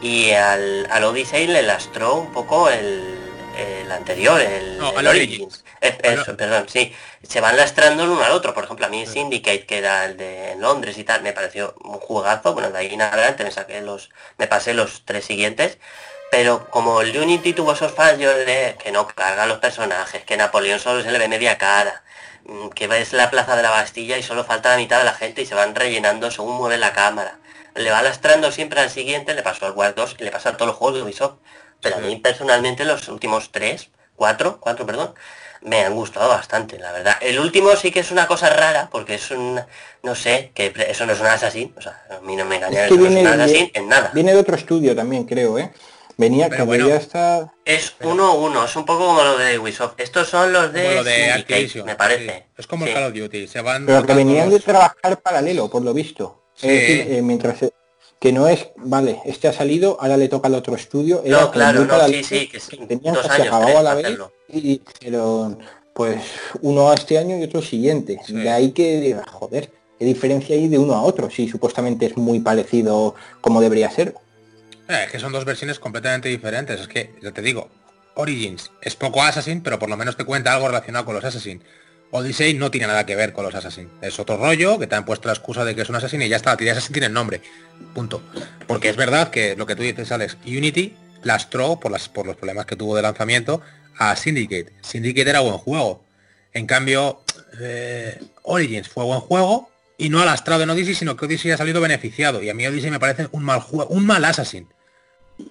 y al, al Odyssey le lastró un poco el, el anterior, el, Origins. Eh, eso, perdón, sí. Se van lastrando el uno al otro. Por ejemplo, a mí Syndicate, que era el de Londres y tal, me pareció un juegazo. Bueno, de ahí en adelante me saqué los. me pasé los tres siguientes. Pero como el Unity tuvo esos fallos de que no carga los personajes, que Napoleón solo se le ve media cara, mm, que ves la plaza de la Bastilla y solo falta la mitad de la gente y se van rellenando según mueve la cámara. Le va lastrando siempre al siguiente, le pasó al War 2 y le pasa a todos los juegos de Ubisoft. Pero a mí personalmente los últimos tres, cuatro, cuatro, perdón, me han gustado bastante, la verdad. El último sí que es una cosa rara, porque es un, no sé, que eso no es un Assassin, o sea, a mí no me engañan, es que no es en nada. Viene de otro estudio también, creo, ¿eh? Venía que bueno, estar... Es uno uno, es un poco como lo de Ubisoft. Estos son los de, lo de Activision, me parece. Es como el Call of Duty, se van... Pero que venían de trabajar paralelo, por lo visto. Es decir, eh, mientras que no es, vale, este ha salido, ahora le toca al otro estudio. no, claro, no, sí, sí, que sí. Tenían dos años, a la vez y dijeron, pues uno a este año y otro siguiente. De ahí que, joder, qué diferencia hay de uno a otro, si supuestamente es muy parecido como debería ser. Eh, es que son dos versiones completamente diferentes, es que, yo te digo, Origins es poco Assassin, pero por lo menos te cuenta algo relacionado con los Assassin. Odyssey no tiene nada que ver con los Assassin. Es otro rollo que te han puesto la excusa de que es un Assassin y ya está, la Assassin tiene nombre. Punto. Porque es verdad que lo que tú dices, Alex, Unity lastró por, las, por los problemas que tuvo de lanzamiento a Syndicate. Syndicate era buen juego. En cambio, eh, Origins fue buen juego y no ha lastrado en Odyssey, sino que Odyssey ha salido beneficiado. Y a mí Odyssey me parece un mal juego, un mal Assassin.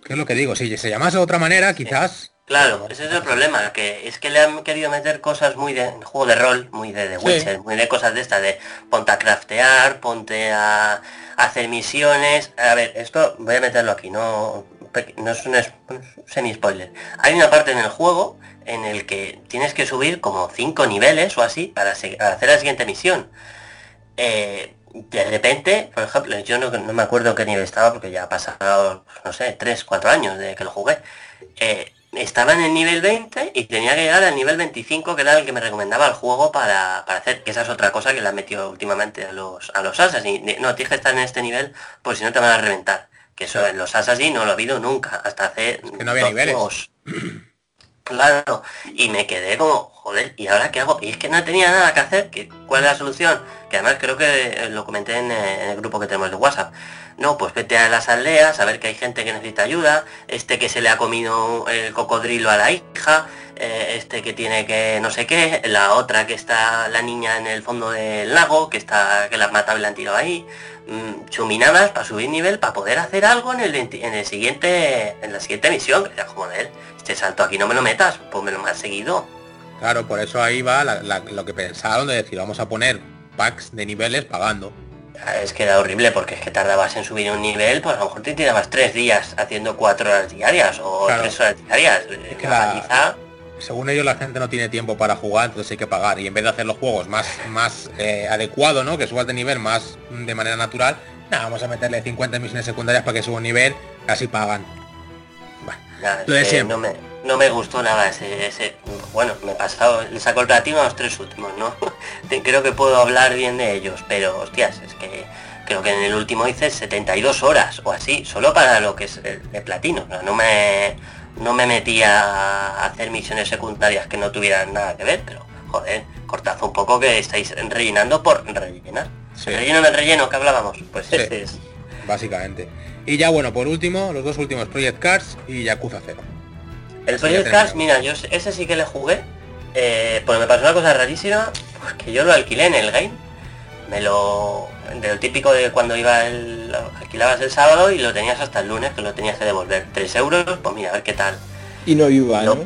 ¿Qué es lo que digo? Si se llamase de otra manera, quizás Claro, ese es el problema, que es que le han querido meter cosas muy de juego de rol, muy de The Witcher, muy de cosas de estas, de ponte a craftear, ponte a, hacer misiones. A ver, esto voy a meterlo aquí, no, no es un, semi-spoiler. Hay una parte en el juego en el que tienes que subir como cinco niveles o así para, hacer la siguiente misión. Eh, de repente, por ejemplo, yo no, me acuerdo qué nivel estaba porque ya ha pasado, no sé, 3, 4 años de que lo jugué. Eh, estaba en el nivel 20 y tenía que llegar al nivel 25, que era el que me recomendaba el juego para, hacer, que esa es otra cosa que le han metido últimamente a los, a los Assassin. No, tienes que estar en este nivel, pues si no te van a reventar. Que eso en los Assassin no lo ha habido nunca, hasta hace que no había niveles. Claro, y me quedé como, joder, ¿y ahora qué hago? Y es que no tenía nada que hacer, ¿cuál es la solución? Que además creo que lo comenté en, en el grupo que tenemos de WhatsApp no, pues vete a las aldeas a ver que hay gente que necesita ayuda, este que se le ha comido el cocodrilo a la hija, eh, este que tiene que no sé qué, la otra que está la niña en el fondo del lago, que está que la matado y la han tirado ahí, mm, chuminadas para subir nivel, para poder hacer algo en el, en el siguiente, en la siguiente misión, que sea como de él, este salto aquí no me lo metas, pues me lo has seguido. Claro, por eso ahí va lo que pensaron de decir, vamos a poner packs de niveles pagando. Es que era horrible porque es que tardabas en subir un nivel, pues a lo mejor te tirabas tres días haciendo cuatro horas diarias o tres horas diarias. Es que según ellos la gente no tiene tiempo para jugar, entonces hay que pagar. Y en vez de hacer los juegos más, más eh, adecuado, ¿no? Que subas de nivel más de manera natural, nada, vamos a meterle 50 misiones secundarias para que suba un nivel, casi pagan. no, no me gustó nada ese, ese bueno, me he pasado, le saco el platino a los tres últimos, ¿no? Creo que puedo hablar bien de ellos, pero hostias, es que creo que en el último hice 72 horas o así, solo para lo que es el, platino, no, me no me metí a hacer misiones secundarias que no tuvieran nada que ver, pero joder, cortazo un poco que estáis rellenando por rellenar. Relleno del relleno que hablábamos, pues este es. Básicamente. Y ya bueno, por último, los dos últimos Project Cars y Yakuza 0. El Project Cars, mira, yo ese sí que le jugué, eh, pues me pasó una cosa rarísima, porque yo lo alquilé en el game, me lo... de lo típico de cuando iba el... alquilabas el sábado y lo tenías hasta el lunes, que lo tenías que devolver. 3 euros, pues mira, a ver qué tal. Y no iba, lo,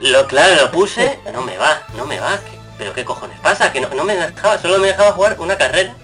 Lo, claro, lo puse, no me va, no me va. Pero qué cojones pasa, que no, no me dejaba, solo me dejaba jugar una carrera.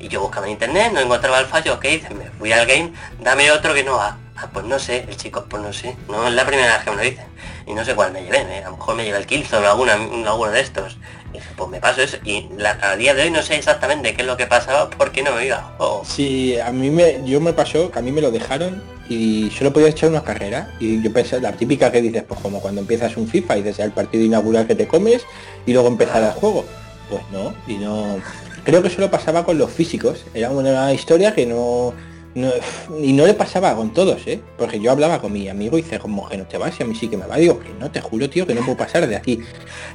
Y yo buscaba en internet, no encontraba el fallo, ok, me fui al game, dame otro que no va. Ah, pues no sé, el chico, pues no sé, no es la primera vez que me lo dicen. Y no sé cuál me llevé, a lo mejor me llevé el Killzone o alguna, alguno de estos. Y dije, pues me paso eso. Y a día de hoy no sé exactamente qué es lo que pasaba, porque no me iba. Oh. Sí, a mí me, yo me pasó que a mí me lo dejaron y solo podía echar una carrera. Y yo pensé, la típica que dices, pues como cuando empiezas un FIFA y desde el partido inaugural que te comes y luego empezar el juego. Pues no, y no, creo que solo pasaba con los físicos. Era una historia que no, y no le pasaba con todos, ¿eh? Porque yo hablaba con mi amigo y dice, como que no te vas y a mí sí que me va. Digo, que no, te juro, tío, que no puedo pasar de aquí.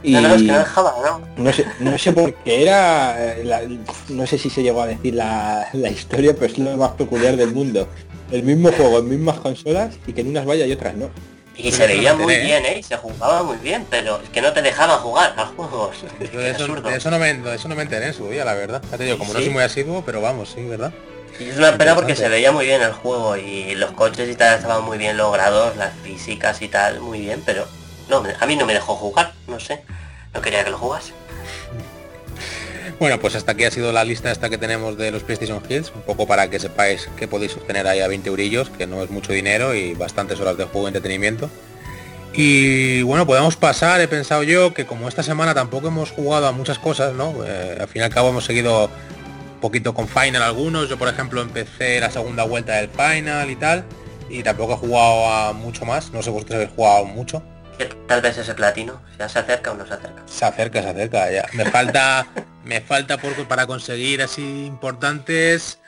Y no, no, sé, no sé por qué era, no sé si se llegó a decir la, historia, pero es lo más peculiar del mundo. El mismo juego, en mismas consolas y que en unas vaya y otras no. Y se veía muy bien, ¿eh? Se jugaba muy bien, pero es que no te dejaban jugar a juegos. eso, no me, eso no me enteré en su día, la verdad. Ya te digo, como no soy muy asiduo, pero vamos, sí, ¿verdad? Es una pena porque se veía muy bien el juego y los coches y tal estaban muy bien logrados, las físicas y tal, muy bien, pero no, a mí no me dejó jugar, no sé. No quería que lo jugase. Bueno, pues hasta aquí ha sido la lista esta que tenemos de los PlayStation Hits, un poco para que sepáis que podéis obtener ahí a 20 eurillos, que no es mucho dinero y bastantes horas de juego y entretenimiento. Y bueno, podemos pasar, he pensado yo, que como esta semana tampoco hemos jugado a muchas cosas, ¿no? Eh, al fin y al cabo hemos seguido poquito con Final algunos, yo por ejemplo empecé la segunda vuelta del Final y tal, y tampoco he jugado a mucho más, no sé vosotros habéis jugado mucho. Tal vez ese platino, ya se acerca o no se acerca. Se acerca, se acerca, ya. Me falta, me falta por, para conseguir así importantes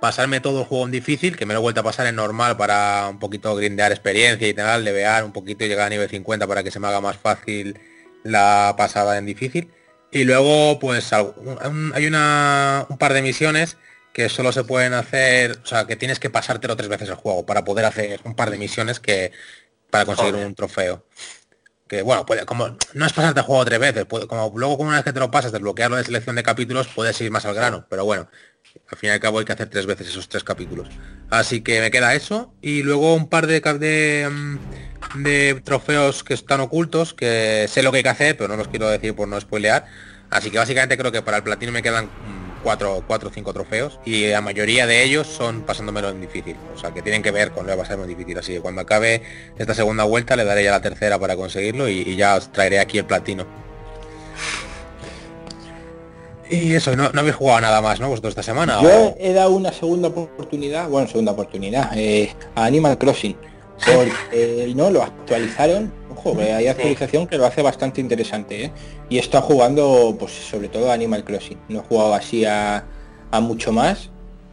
pasarme todo el juego en difícil, que me lo he vuelto a pasar en normal para un poquito grindear experiencia y tal, levear un poquito y llegar a nivel 50 para que se me haga más fácil la pasada en difícil. Y luego pues hay una, un par de misiones que solo se pueden hacer, o sea, que tienes que pasártelo tres veces el juego para poder hacer un par de misiones que para conseguir un trofeo. Que bueno, puede, como no es pasarte el juego tres veces, como luego con una vez que te lo pasas, desbloquearlo de selección de capítulos, puedes ir más al grano, pero bueno, al fin y al cabo hay que hacer tres veces esos tres capítulos. Así que me queda eso. Y luego un par de, de, mm, de trofeos que están ocultos, que sé lo que hay que hacer, pero no los quiero decir por no spoilear. Así que básicamente creo que para el platino me quedan cuatro, cuatro o cinco trofeos y la mayoría de ellos son pasándomelo en difícil. O sea que tienen que ver con lo de pasarme en difícil. Así que cuando acabe esta segunda vuelta le daré ya la tercera para conseguirlo y, ya os traeré aquí el platino. Y eso, no, no habéis jugado nada más, ¿no? Vosotros esta semana. Yo he dado una segunda oportunidad, bueno, segunda oportunidad, eh, a Animal Crossing. Porque no lo actualizaron, ojo, hay actualización que lo hace bastante interesante, ¿eh? Y está jugando, pues sobre todo a Animal Crossing. No he jugado así a, a mucho más.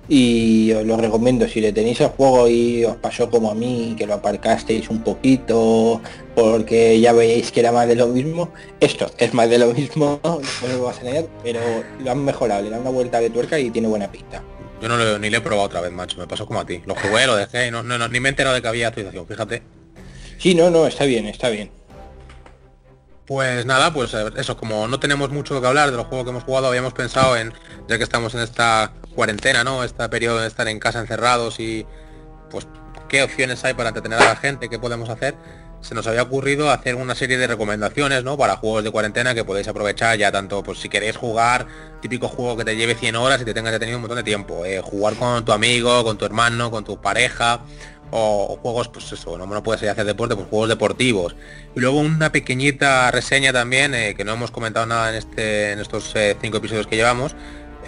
Y os lo recomiendo, si le tenéis el juego y os pasó como a mí, que lo aparcasteis un poquito, porque ya veis que era más de lo mismo, esto es más de lo mismo, no lo vas a pero lo han mejorado, le dan una vuelta de tuerca y tiene buena pista. Yo no lo, ni le he probado otra vez, macho. Me pasó como a ti. Lo jugué, lo dejé y no, no, ni me he enterado de que había actualización, fíjate. Sí, no, no, está bien, está bien. Pues nada, pues eso, como no tenemos mucho que hablar de los juegos que hemos jugado, habíamos pensado en, ya que estamos en esta cuarentena, ¿no? Este periodo de estar en casa encerrados y pues qué opciones hay para entretener a la gente, qué podemos hacer se nos había ocurrido hacer una serie de recomendaciones ¿no? para juegos de cuarentena que podéis aprovechar ya tanto pues si queréis jugar típico juego que te lleve 100 horas y te tengas detenido un montón de tiempo eh, jugar con tu amigo con tu hermano con tu pareja o, juegos pues eso no, no puedes hacer deporte pues juegos deportivos y luego una pequeñita reseña también eh, que no hemos comentado nada en este en estos eh, cinco episodios que llevamos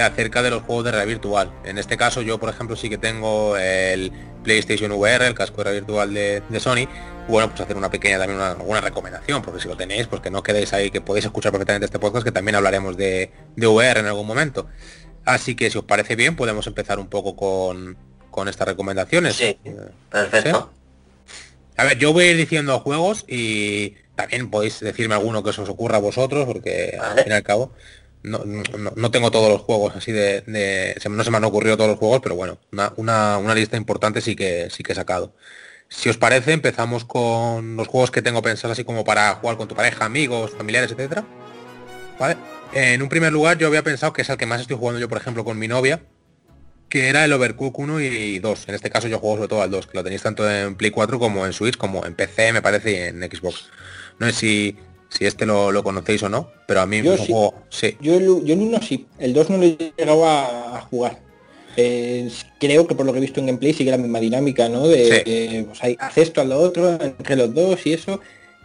acerca de los juegos de realidad virtual. En este caso yo, por ejemplo, sí que tengo el PlayStation VR, el casco de realidad virtual de, Sony. Bueno, pues hacer una pequeña también una, alguna recomendación, porque si lo tenéis, pues que no quedéis ahí, que podéis escuchar perfectamente este podcast, que también hablaremos de, de VR en algún momento. Así que si os parece bien, podemos empezar un poco con, con estas recomendaciones. Sí, perfecto. A ver, yo voy a ir diciendo juegos y también podéis decirme alguno que os ocurra a vosotros, porque al fin y al cabo no, tengo todos los juegos así de, No se me han ocurrido todos los juegos, pero bueno, una, lista importante sí que, sí que he sacado. Si os parece, empezamos con los juegos que tengo pensados así como para jugar con tu pareja, amigos, familiares, etcétera. ¿Vale? En un primer lugar yo había pensado que es el que más estoy jugando yo, por ejemplo, con mi novia, que era el Overcook 1 y 2. En este caso yo juego sobre todo al 2, que lo tenéis tanto en Play 4 como en Switch, como en PC, me parece, y en Xbox. No sé si si este lo, conocéis o no, pero a mí yo sí. sí. Yo, el, yo el 1 sí, el 2 no lo he llegado a, jugar. creo que por lo que he visto en gameplay sigue la misma dinámica, ¿no? De pues hay, haz esto a lo otro, entre los dos y eso.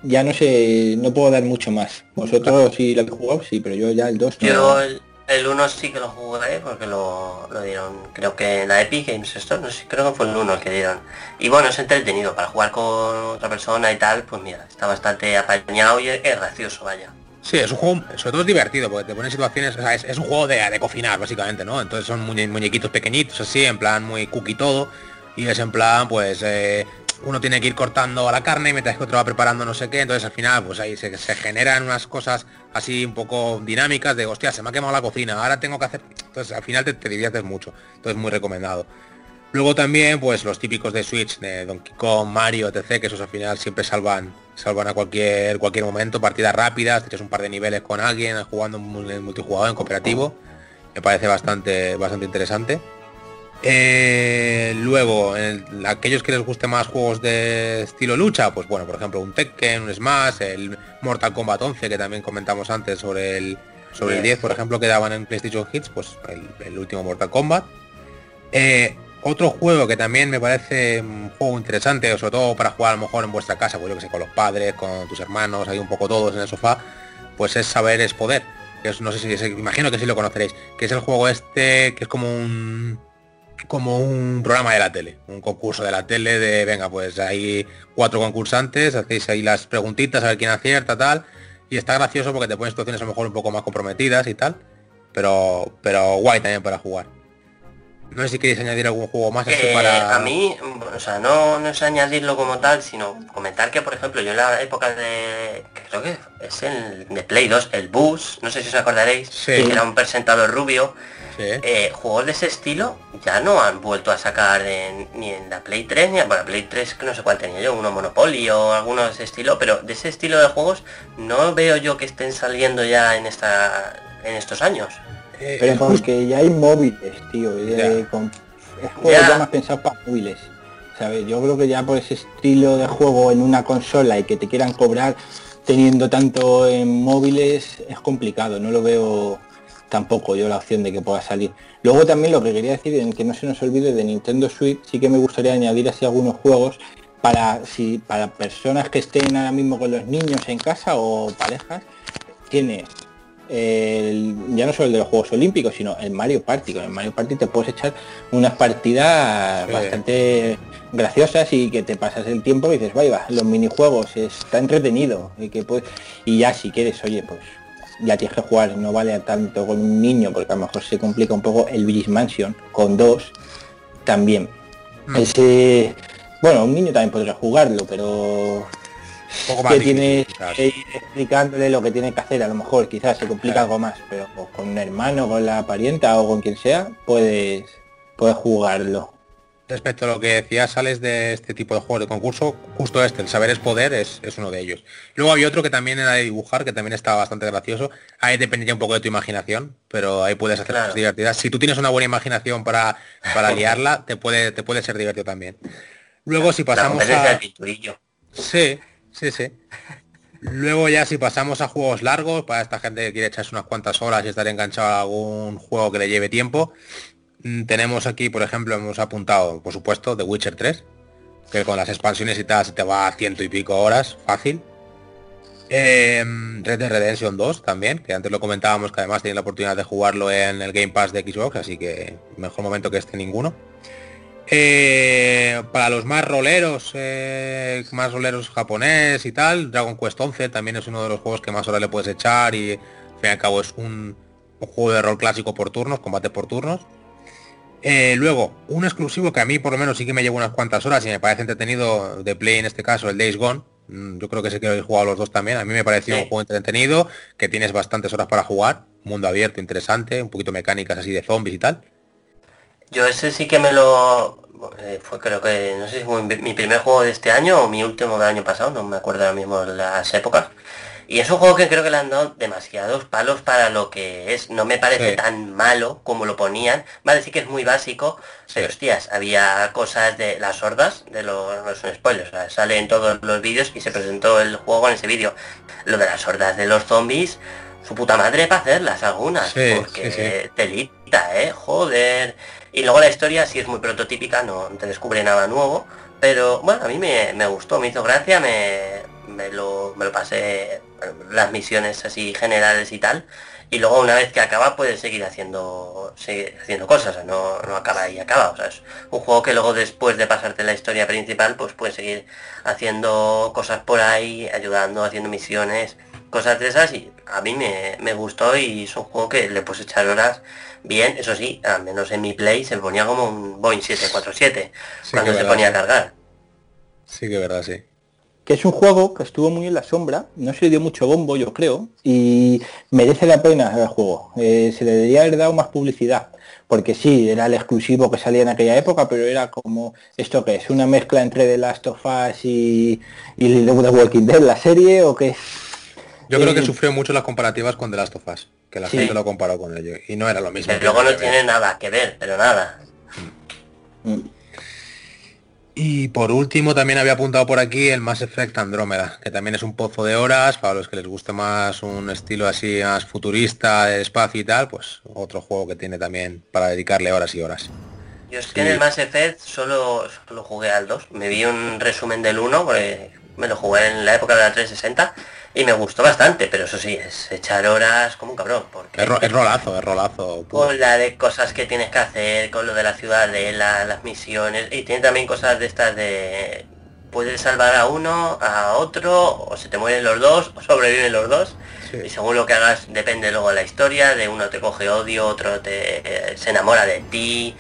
Ya no sé, no puedo dar mucho más. Vosotros sí lo habéis jugado, sí, pero yo ya el 2 no. El 1 sí que lo jugué porque lo, dieron, creo que en la Epic Games Store, no sé, creo que fue el 1 que dieron. Y bueno, es entretenido para jugar con otra persona y tal, pues mira, está bastante apañado y es, gracioso, vaya. Sí, es un juego, sobre todo es divertido, porque te pones situaciones, o sea, es, un juego de, de, cocinar, básicamente, ¿no? Entonces son muñequitos pequeñitos, así, en plan muy cookie todo, y es en plan, pues, eh, uno tiene que ir cortando a la carne mientras que otro va preparando no sé qué, entonces al final pues ahí se, generan unas cosas así un poco dinámicas de hostia, se me ha quemado la cocina, ahora tengo que hacer. Entonces al final te, diviertes mucho. Entonces muy recomendado. Luego también pues los típicos de Switch, de Donkey Kong, Mario, etc, que esos al final siempre salvan, salvan a cualquier cualquier momento, partidas rápidas, te echas un par de niveles con alguien, jugando en multijugador, en cooperativo. Me parece bastante, bastante interesante. Eh, luego, aquellos que les guste más juegos de estilo lucha, pues bueno, por ejemplo, un Tekken, un Smash, el Mortal Kombat 11 que también comentamos antes sobre el sobre el 10, por ejemplo, que daban en PlayStation Hits, pues el, último Mortal Kombat. Eh, otro juego que también me parece un juego interesante, sobre todo para jugar a lo mejor en vuestra casa, pues yo que sé, con los padres, con tus hermanos, ahí un poco todos en el sofá, pues es saber es poder. Que no sé si, imagino que sí lo conoceréis, que es el juego este, que es como un como un programa de la tele, un concurso de la tele de, venga, pues hay cuatro concursantes, hacéis ahí las preguntitas a ver quién acierta, tal, y está gracioso porque te ponen situaciones a lo mejor un poco más comprometidas y tal, pero, pero guay también para jugar. No sé si queréis añadir algún juego más eh, para... A mí, o sea, no, no es añadirlo como tal, sino comentar que, por ejemplo, yo en la época de... creo que es el de Play 2, el Bus, no sé si os acordaréis, que era un presentador rubio, eh, juegos de ese estilo ya no han vuelto a sacar ni en la Play 3 ni en la Play 3 que no sé cuál tenía yo, uno Monopoly o alguno de ese estilo, pero de ese estilo de juegos no veo yo que estén saliendo ya en esta en estos años. Eh, pero porque ya hay móviles, tío, es juego ya. más pensado para móviles. ¿sabes? Yo creo que ya por ese estilo de juego en una consola y que te quieran cobrar teniendo tanto en móviles es complicado, no lo veo tampoco yo la opción de que pueda salir. Luego también lo que quería decir, en que no se nos olvide de Nintendo Switch, sí que me gustaría añadir así algunos juegos para si para personas que estén ahora mismo con los niños en casa o parejas, tienes ya no solo el de los Juegos Olímpicos, sino el Mario Party. Con el Mario Party te puedes echar unas partidas bastante graciosas y que te pasas el tiempo y dices, vaya, los minijuegos está entretenido y que pues y ya si quieres, oye, pues ya tienes que jugar, no vale tanto con un niño, porque a lo mejor se complica un poco el Village Mansion con dos también. Mm. Ese, bueno, un niño también podría jugarlo, pero que tiene que ir explicándole lo que tiene que hacer, a lo mejor quizás se complica algo más, pero con un hermano, con la parienta o con quien sea, puedes, puedes jugarlo. Respecto a lo que decías, sales de este tipo de juegos de concurso, justo este, el saber es poder, es, uno de ellos. Luego había otro que también era de dibujar, que también estaba bastante gracioso. Ahí dependía un poco de tu imaginación, pero ahí puedes hacer cosas divertidas. Si tú tienes una buena imaginación para, para liarla, te puede, te puede ser divertido también. Luego si pasamos a... Sí, sí, sí. Luego ya si pasamos a juegos largos, para esta gente que quiere echarse unas cuantas horas y estar enganchado a algún juego que le lleve tiempo, tenemos aquí, por ejemplo, hemos apuntado, por supuesto, The Witcher 3, que con las expansiones y tal se te va a ciento y pico horas, fácil. Em, Red Dead Redemption 2 también, que antes lo comentábamos que además tiene la oportunidad de jugarlo en el Game Pass de Xbox, así que mejor momento que este ninguno. Eh, para los más roleros, eh, más roleros japonés y tal, Dragon Quest 11 también es uno de los juegos que más horas le puedes echar y al fin y al cabo es un, juego de rol clásico por turnos, combate por turnos. Eh, luego, un exclusivo que a mí por lo menos sí que me lleva unas cuantas horas y me parece entretenido de Play en este caso, el Days Gone. Mm, yo creo que sé que habéis jugado los dos también. A mí me pareció un juego entretenido, que tienes bastantes horas para jugar, mundo abierto, interesante, un poquito mecánicas así de zombies y tal. Yo ese sí que me lo... Eh, fue creo que, no sé si fue mi primer juego de este año o mi último del año pasado, no me acuerdo ahora mismo las épocas. Y es un juego que creo que le han dado demasiados palos para lo que es. No me parece tan malo como lo ponían. Vale, sí que es muy básico, pero hostias, había cosas de las hordas, de los, no son spoilers, sale en todos los vídeos y se presentó el juego en ese vídeo. Lo de las hordas de los zombies, su puta madre para hacerlas algunas, porque telita, eh, joder. Y luego la historia sí es muy prototípica, no te descubre nada nuevo, pero bueno, a mí me, gustó, me hizo gracia, me, me, lo, me lo pasé las misiones así generales y tal, y luego una vez que acaba puedes seguir haciendo seguir haciendo cosas, no, no acaba y acaba, o sea, es un juego que luego después de pasarte la historia principal, pues puedes seguir haciendo cosas por ahí, ayudando, haciendo misiones, cosas de esas y a mí me, gustó y es un juego que le puedes echar horas bien, eso sí, al menos en mi play se ponía como un Boeing 747 cuando se ponía a cargar. Sí que verdad, sí. Que es un juego que estuvo muy en la sombra, no se le dio mucho bombo yo creo, y merece la pena el juego. Eh, se le debería haber dado más publicidad, porque sí, era el exclusivo que salía en aquella época, pero era como esto que es, una mezcla entre The Last of Us y, y The Walking Dead, la serie, o qué yo creo que sufrió mucho las comparativas con The Last of Us, que la gente lo comparó con ello y no era lo mismo. Pero luego no tiene nada que ver, pero nada. Mm. Y por último también había apuntado por aquí el Mass Effect Andrómeda, que también es un pozo de horas, para los que les guste más un estilo así más futurista, de espacio y tal, pues otro juego que tiene también para dedicarle horas y horas. Yo es que en el Mass Effect solo, solo jugué al 2, me vi un resumen del 1, porque me lo jugué en la época de la 360 y me gustó bastante, pero eso sí, es echar horas como un cabrón. Porque es, rolazo, es rolazo. Con la de cosas que tienes que hacer, con lo de la ciudadela, las misiones, y tiene también cosas de estas de... Puedes salvar a uno, a otro, o se te mueren los dos, o sobreviven los dos. Y según lo que hagas depende luego de la historia, de uno te coge odio, otro te se enamora de ti,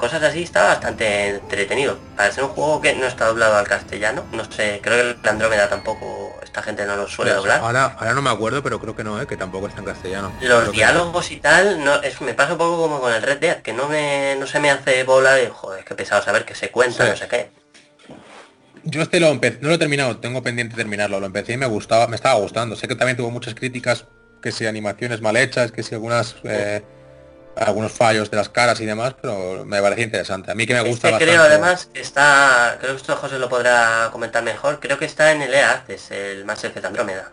cosas así está bastante entretenido. Para ser un juego que no está doblado al castellano, no sé, creo que el Andrómeda tampoco, esta gente no lo suele doblar. Ahora, ahora no me acuerdo, pero creo que no, ¿eh? que tampoco está en castellano. Los diálogos y tal, no, es, me pasa un poco como con el Red Dead, que no me no se me hace bola de joder, qué pesado saber que se cuenta, no sé qué. Yo este lo empecé, no lo he terminado, tengo pendiente terminarlo, lo empecé y me gustaba, me estaba gustando. Sé que también tuvo muchas críticas, que si animaciones mal hechas, que si algunas eh, algunos fallos de las caras y demás, pero me parece interesante. A mí que me gusta bastante. Creo además que está, creo que esto José lo podrá comentar mejor, creo que está en el EA es el Mass Effect Andrómeda.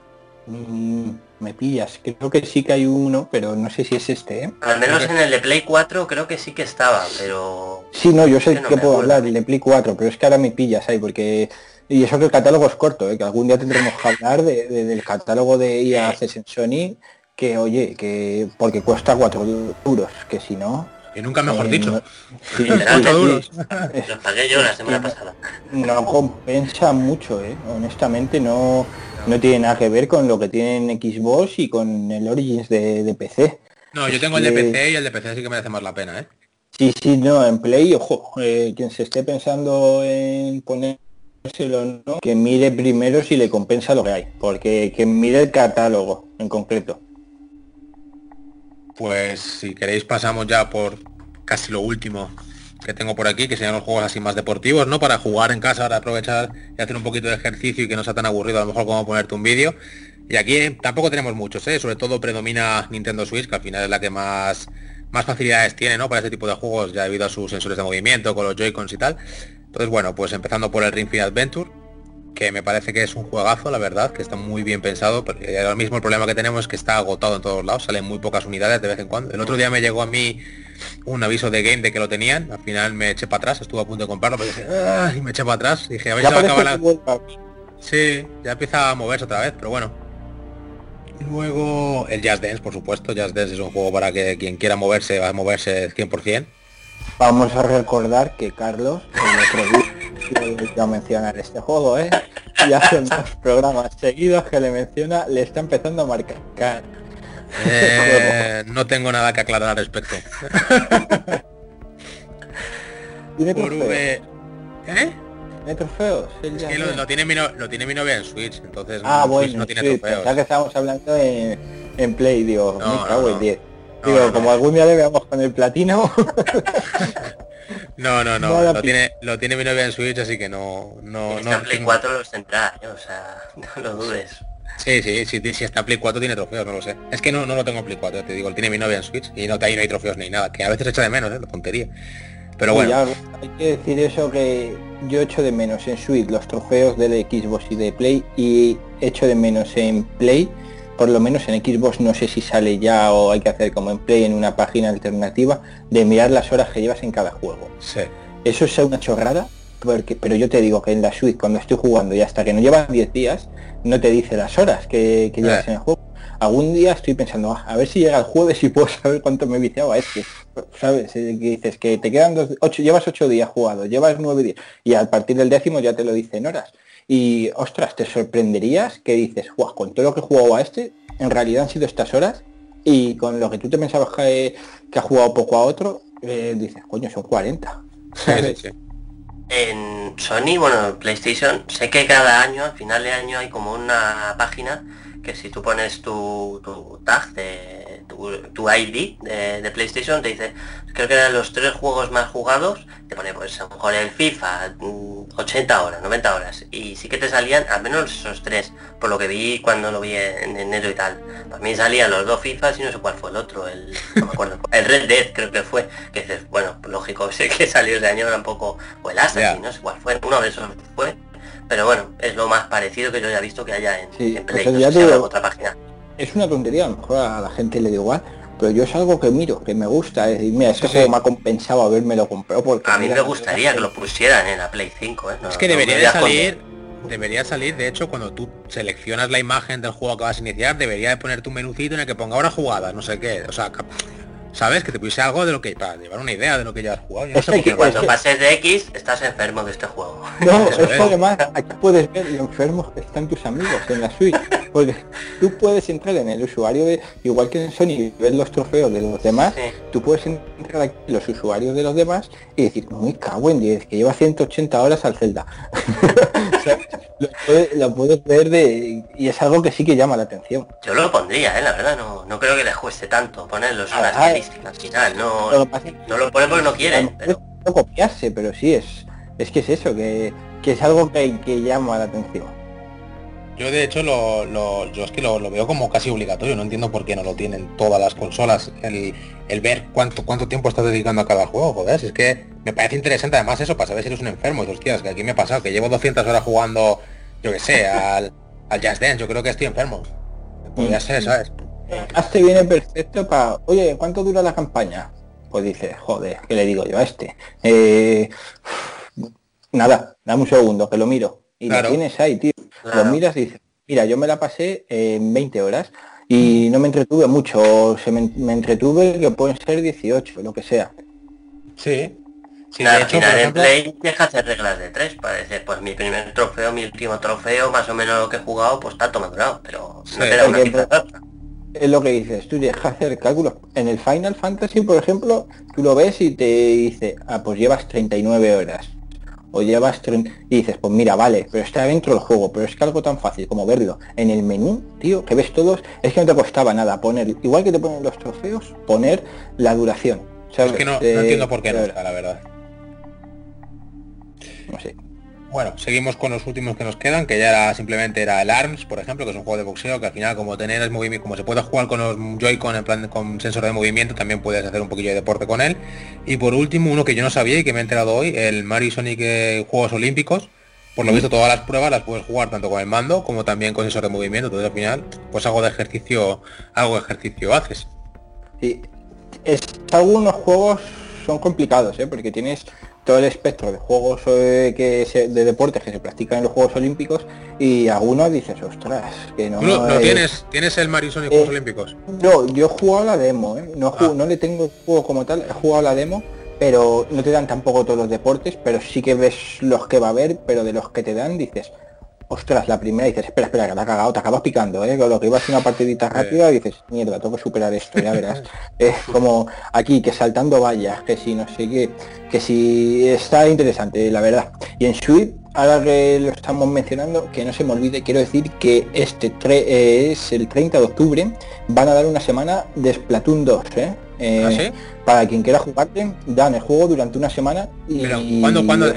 Mm, me pillas, creo que sí que hay uno, pero no sé si es este, ¿eh? Al menos en el de Play 4 creo que sí que estaba, pero... Sí, no, yo sé que, puedo hablar, el de Play 4, pero es que ahora me pillas ahí, porque... Y eso que el catálogo es corto, ¿eh? que algún día tendremos que hablar del catálogo de EA en Sony, que oye, que porque cuesta 4 euros, que si no... Y nunca mejor eh, dicho. Sí, Los pagué yo la semana pasada. No compensa mucho, eh. honestamente no, no tiene nada que ver con lo que tiene en Xbox y con el Origins de, PC. No, yo tengo el de PC y el de PC sí que merece más la pena, ¿eh? Sí, sí, no, en Play, ojo, eh, quien se esté pensando en ponérselo, ¿no? que mire primero si le compensa lo que hay, porque que mire el catálogo en concreto. Pues si queréis pasamos ya por casi lo último que tengo por aquí, que sean los juegos así más deportivos, ¿no? Para jugar en casa, para aprovechar y hacer un poquito de ejercicio y que no sea tan aburrido a lo mejor como ponerte un vídeo. Y aquí tampoco tenemos muchos, ¿eh? Sobre todo predomina Nintendo Switch, que al final es la que más, más facilidades tiene, ¿no? Para este tipo de juegos, ya debido a sus sensores de movimiento, con los Joy-Cons y tal. Entonces, bueno, pues empezando por el Ring Fit Adventure, que me parece que es un juegazo, la verdad, que está muy bien pensado, porque ahora mismo el problema que tenemos es que está agotado en todos lados, salen muy pocas unidades de vez en cuando. El otro día me llegó a mí un aviso de game de que lo tenían, al final me eché para atrás, estuve a punto de comprarlo, pero dije, y me eché para atrás, dije, a ver si va a acabar la... Sí, ya empieza a moverse otra vez, pero bueno, Luego el Jazz Dance, por supuesto. Jazz Dance es un juego para que quien quiera moverse va a moverse 100%. Vamos a recordar que Carlos en otro vídeo a mencionar este juego, ¿eh? Y hace dos programas seguidos que le menciona, le está empezando a marcar. Eh, no tengo nada que aclarar al respecto. ¿Tiene trofeos? ¿Eh? ¿Tiene trofeos? Es que lo, tiene mi no- lo tiene mi novia en Switch, entonces Ah, Switch bueno, no tiene trofeos. pensaba que estábamos hablando en, en Play, digo, No, no, no. 10. No, Digo, no, como algún día le veamos con el platino, No, no, no, lo tiene, lo tiene mi novia en Switch, así que no, no, no. Play tengo- 4 los tendrá, ¿eh? o sea, no lo dudes. Sí, sí, sí, si está Play 4 tiene trofeos, no lo sé. Es que no, no lo tengo en Play 4, te digo, tiene mi novia en Switch y no, ahí no hay trofeos ni nada, que a veces echa de menos, ¿eh? La tontería. Pero Uy, bueno, ya, hay que decir eso que yo echo de menos en Switch los trofeos de Xbox y de Play y echo de menos en Play, por lo menos en Xbox no sé si sale ya o hay que hacer como en Play en una página alternativa de mirar las horas que llevas en cada juego. sí. Eso es una chorrada, porque, pero yo te digo que en la Switch cuando estoy jugando y hasta que no llevan 10 días, no te dice las horas que, que llevas Eh. en el juego. Algún día estoy pensando, "Ah, a ver si llega el jueves y puedo saber cuánto me he viciado a este. ¿Sabes? Eh, Que dices que te quedan dos, ocho, llevas 8 días jugados, llevas 9 días y a partir del décimo ya te lo dicen horas. Y ostras, te sorprenderías que dices, guau, con todo lo que he jugado a este, en realidad han sido estas horas y con lo que tú te pensabas que, que ha jugado poco a otro, eh, dices, coño, son 40. Sí, sí, sí. En Sony, bueno, en PlayStation, sé que cada año, al final de año, hay como una página que si tú pones tu, tu tag de tu, tu ID de, de PlayStation, te dice, creo que eran los tres juegos más jugados, te pone pues a lo mejor el FIFA, mm, 80 horas, 90 horas, y sí que te salían al menos esos tres, por lo que vi cuando lo vi en enero y tal. Para mí salían los dos FIFAs y no sé cuál fue el otro, el, no me acuerdo, el Red Dead creo que fue, que dices, bueno, pues lógico, sé que salió ese año tampoco, o el Assassin, Ya. no sé cuál fue, uno de esos fue, pero bueno, es lo más parecido que yo haya visto que haya en, Sí, en pues Play, no sé si otra página. Es una tontería, a lo mejor a la gente le da igual, pero yo es algo que miro, que me gusta, es decir, mira, este Sí, juego sí. me ha compensado habérmelo comprado porque A mí mira, me gustaría que lo pusieran en la Play 5, ¿eh? No- Es que debería de salir, debería salir, de hecho, cuando tú seleccionas la imagen del juego que vas a iniciar, debería de poner tu menucito en el que ponga ahora jugadas, no sé qué, o sea, cap- ¿sabes? Que te pusiese algo de lo que, para llevar una idea de lo que ya has jugado. Yo no Es sé que por qué- hay que- Cuando Es que- pases de X, estás enfermo de este juego. No, es que además aquí puedes ver lo enfermos que están tus amigos en la Switch, porque tú puedes entrar en el usuario de, igual que en Sony, ver los trofeos de los demás, Sí. tú puedes entrar aquí en los usuarios de los demás y decir, muy cago en 10, que lleva 180 horas al Zelda. O sea, lo, puedes, lo puedes ver de, y es algo que sí que llama la atención. Yo lo pondría, ¿eh? La verdad, no, no creo que les cueste tanto ponerlos Ah, unas al final, no, Lo no lo ponen porque no quieren, pero no copiarse, pero sí es, es que es eso, que, que es algo que, que llama la atención. Yo de hecho lo, lo- yo es que lo, lo veo como casi obligatorio, no entiendo por qué no lo tienen todas las consolas, el, el ver cuánto cuánto tiempo estás dedicando a cada juego, joder, si es que me parece interesante además eso para saber si eres un enfermo, y hostias, que aquí me ha pasado, que llevo 200 horas jugando, yo que sé, al, al Just Dance, yo creo que estoy enfermo. Podría Mm. ser, ¿sabes? Además te viene perfecto para, oye, ¿cuánto dura la campaña? Pues dice, joder, ¿qué le digo yo a este? Eh, nada, dame un segundo, que lo miro. Y Claro. lo tienes ahí, tío. Claro. Lo miras y dices, mira, yo me la pasé en 20 horas y no me entretuve mucho, o se me, me entretuve que pueden ser 18, lo que sea. Sí. Sí, Nada, de al hecho, final en ejemplo, Play deja hacer reglas de tres, parece, pues mi primer trofeo, mi último trofeo, más o menos lo que he jugado, pues tanto me ha durado, pero Sí, no te da una. Es lo que dices, tú dejas hacer cálculos. En el Final Fantasy, por ejemplo, tú lo ves y te dice, ah, pues llevas 39 horas. O llevas 30... Y dices, pues mira, vale, pero está dentro del juego. Pero es que algo tan fácil como verlo en el menú, tío, que ves todos, es que no te costaba nada poner, igual que te ponen los trofeos, poner la duración. ¿sabes? es que no, no Eh, entiendo por qué no está, la verdad. No sé. Bueno, seguimos con los últimos que nos quedan, que ya era simplemente era el ARMS, por ejemplo, que es un juego de boxeo que al final como tener el movimiento, como se puede jugar con los Joy-Con en plan con sensor de movimiento, también puedes hacer un poquillo de deporte con él. Y por último, uno que yo no sabía y que me he enterado hoy, el Mario y Sonic eh, Juegos Olímpicos. Por lo visto todas las pruebas las puedes jugar tanto con el mando como también con sensor de movimiento, entonces al final pues algo de ejercicio, algo de ejercicio haces. Sí, es, algunos juegos son complicados, ¿eh? porque tienes todo el espectro de juegos eh, que de deportes que se practican en los Juegos Olímpicos y algunos dices, ostras, que no. ¿No, tienes, tienes el Mario Sonic Juegos Olímpicos? No, yo he jugado la demo, no, ah. no le tengo el juego como tal, he jugado la demo pero no te dan tampoco todos los deportes, pero sí que ves los que va a haber, pero de los que te dan dices, ostras, la primera dices, espera, espera, que te ha cagado, te acabas picando, ¿eh? Con lo que iba a ser una partidita rápida dices, mierda, tengo que superar esto, ya verás. es como aquí, que saltando vallas, que si no sé qué, que si está interesante, la verdad. Y en Switch, ahora que lo estamos mencionando, que no se me olvide, quiero decir que este eh, es el 30 de octubre, van a dar una semana de Splatoon 2, ¿eh? eh ¿Ah, para quien quiera jugarte, dan el juego durante una semana y... Pero, ¿cuándo, cuándo?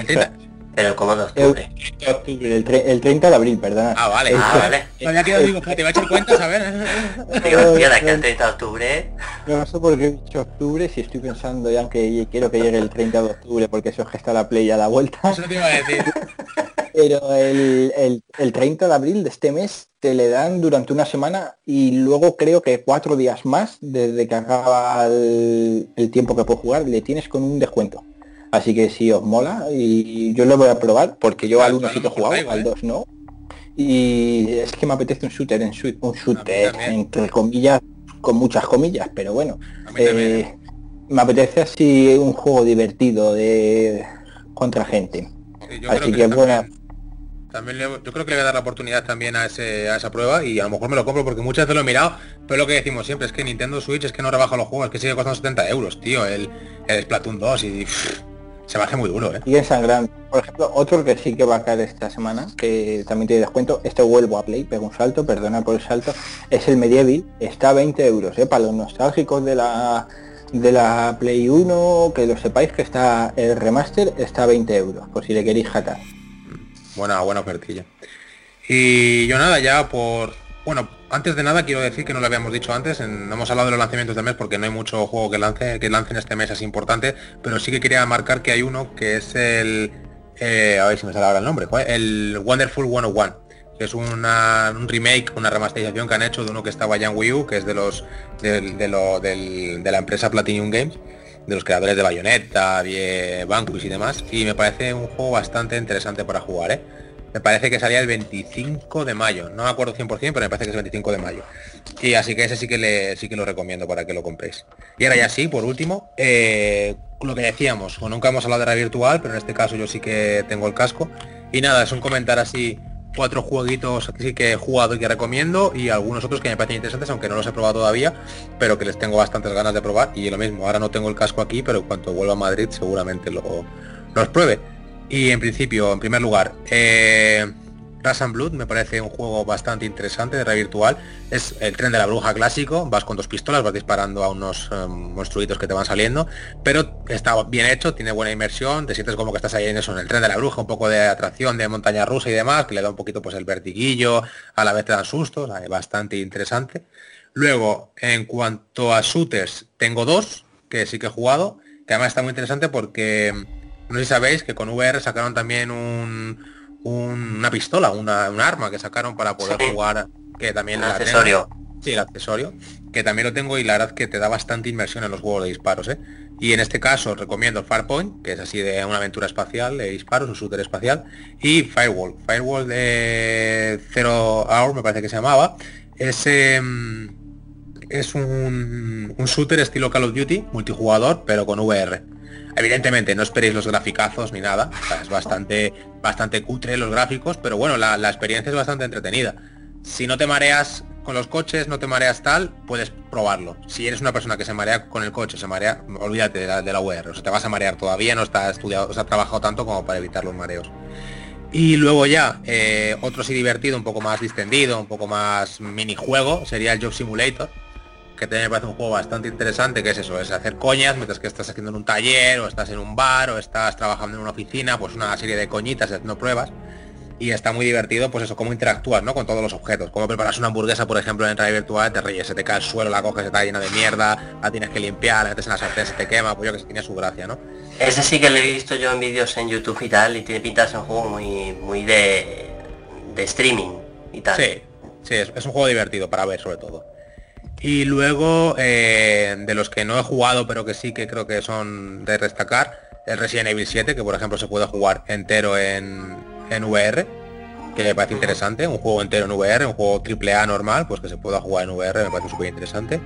Pero como de octubre. El, el, 30 de abril, perdona. Ah, vale. Ah, vale. Todavía quedo, digo, te va a echar cuentas, a ver. Digo, que el 30 de octubre. No sé por qué he dicho octubre, si estoy pensando ya que quiero que llegue el 30 de octubre, porque eso es que está la play a la vuelta. Eso te iba a decir. Pero el, el, el 30 de abril de este mes te le dan durante una semana y luego creo que cuatro días más desde que acaba el, el tiempo que puedo jugar, le tienes con un descuento. Así que si os mola, y yo lo voy a probar, porque yo al 1 sí que he jugado, al 2 ¿eh? no. Y es que me apetece un shooter en un shooter, entre comillas, con muchas comillas, pero bueno. Eh, me apetece así un juego divertido de contra gente. así que, bueno. También yo creo que le voy a dar la oportunidad también a, ese, a esa prueba y a lo mejor me lo compro porque muchas veces lo he mirado, pero lo que decimos siempre es que Nintendo Switch es que no rebaja los juegos, es que sigue costando 70 euros, tío, el, el Splatoon 2 y se me hace muy duro, ¿eh? Y en sangrante. Por ejemplo, otro que sí que va a caer esta semana, que también tiene descuento, este vuelvo a Play, pego un salto, perdona por el salto, es el Medieval, está a 20 euros, ¿eh? Para los nostálgicos de la de la Play 1, que lo sepáis que está el remaster, está a 20 euros, por si le queréis jatar. Buena, buena ofertilla. Y yo nada, ya por... Bueno, antes de nada quiero decir que no lo habíamos dicho antes, no hemos hablado de los lanzamientos del mes porque no hay mucho juego que lance que lancen este mes es importante, pero sí que quería marcar que hay uno que es el eh, a ver si me sale ahora el nombre, el Wonderful 101, que es una, un remake, una remasterización que han hecho de uno que estaba ya en Wii U, que es de los de, lo, de la empresa Platinum Games, de los creadores de Bayonetta, Banquist y demás, y me parece un juego bastante interesante para jugar, ¿eh? Me parece que salía el 25 de mayo. No me acuerdo 100%, pero me parece que es el 25 de mayo. Y así que ese sí que le, sí que lo recomiendo para que lo compréis. Y ahora ya sí, por último, eh, lo que decíamos, nunca hemos hablado de la virtual, pero en este caso yo sí que tengo el casco. Y nada, es un comentar así cuatro jueguitos que sí que he jugado y que recomiendo y algunos otros que me parecen interesantes, aunque no los he probado todavía, pero que les tengo bastantes ganas de probar. Y lo mismo, ahora no tengo el casco aquí, pero cuando vuelva a Madrid seguramente lo, los pruebe. Y en principio, en primer lugar, eh, and Blood me parece un juego bastante interesante de red virtual. Es el tren de la bruja clásico, vas con dos pistolas, vas disparando a unos um, monstruitos que te van saliendo, pero está bien hecho, tiene buena inmersión, te sientes como que estás ahí en eso, en el tren de la bruja, un poco de atracción de montaña rusa y demás, que le da un poquito pues el vertiguillo, a la vez te dan sustos, bastante interesante. Luego, en cuanto a shooters, tengo dos, que sí que he jugado, que además está muy interesante porque no sé si sabéis que con VR sacaron también un, una pistola, una, un arma que sacaron para poder jugar, que también el accesorio. Sí, el accesorio, que también lo tengo y la verdad que te da bastante inmersión en los juegos de disparos, ¿eh? Y en este caso recomiendo Farpoint, que es así de una aventura espacial de disparos, un shooter espacial, y Firewall. Firewall de Zero Hour me parece que se llamaba. Es, em, es un, un shooter estilo Call of Duty, multijugador, pero con VR. Evidentemente, no esperéis los graficazos ni nada. es bastante, bastante cutre los gráficos, pero bueno, la, experiencia es bastante entretenida. Si no te mareas con los coches, no te mareas tal, puedes probarlo. Si eres una persona que se marea con el coche, se marea, olvídate de la, de la. O sea, te vas a marear todavía, no está estudiado, o sea, trabajado tanto como para evitar los mareos. Y luego ya, eh, otro sí divertido, un poco más distendido, un poco más minijuego, sería el Job Simulator que también me parece un juego bastante interesante, que es eso, es hacer coñas mientras que estás haciendo en un taller, o estás en un bar, o estás trabajando en una oficina, pues una serie de coñitas haciendo pruebas. Y está muy divertido, pues eso, cómo interactúas, ¿no? Con todos los objetos. Cómo preparas una hamburguesa, por ejemplo, en realidad virtual, te reyes, se te cae el suelo, la coges, está llena de mierda, la tienes que limpiar, la metes en la sartén, se te quema, pues yo que se tiene su gracia, ¿no? Ese sí que lo he visto yo en vídeos en YouTube y tal, y tiene pintas un juego muy, muy de, de streaming y tal. Sí, sí, es un juego divertido para ver sobre todo. Y luego, eh, de los que no he jugado, pero que sí que creo que son de destacar, el Resident Evil 7, que por ejemplo se puede jugar entero en, en VR, que me parece interesante, un juego entero en VR, un juego triple A normal, pues que se pueda jugar en VR, me parece súper interesante.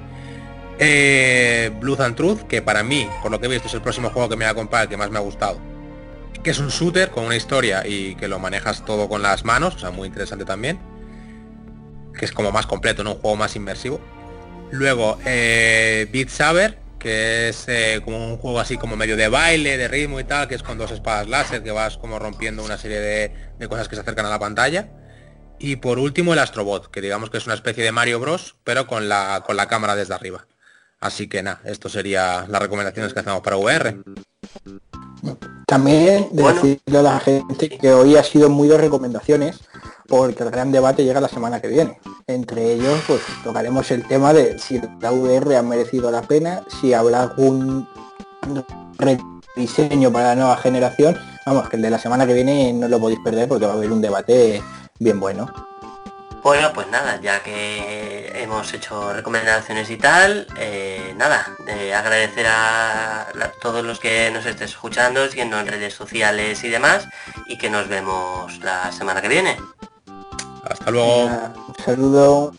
Eh, and Truth, que para mí, por lo que he visto, es el próximo juego que me va a comprar, que más me ha gustado. Que es un shooter con una historia y que lo manejas todo con las manos, o sea, muy interesante también. Que es como más completo, ¿no? Un juego más inmersivo. Luego, eh, Beat Saber, que es eh, como un juego así como medio de baile, de ritmo y tal, que es con dos espadas láser, que vas como rompiendo una serie de, cosas que se acercan a la pantalla. Y por último el Astrobot, que digamos que es una especie de Mario Bros, pero con la, con la cámara desde arriba. Así que nada, esto sería las recomendaciones que hacemos para VR. También decirle a la gente que hoy ha sido muy de recomendaciones, porque el gran debate llega la semana que viene. Entre ellos, pues tocaremos el tema de si la VR ha merecido la pena, si habrá algún rediseño para la nueva generación. Vamos, que el de la semana que viene no lo podéis perder porque va a haber un debate bien bueno. Bueno, pues nada, ya que hemos hecho recomendaciones y tal, eh, nada, agradecer a, todos los que nos estés escuchando, siguiendo en redes sociales y demás, y que nos vemos la semana que viene. Hasta luego. Un saludo.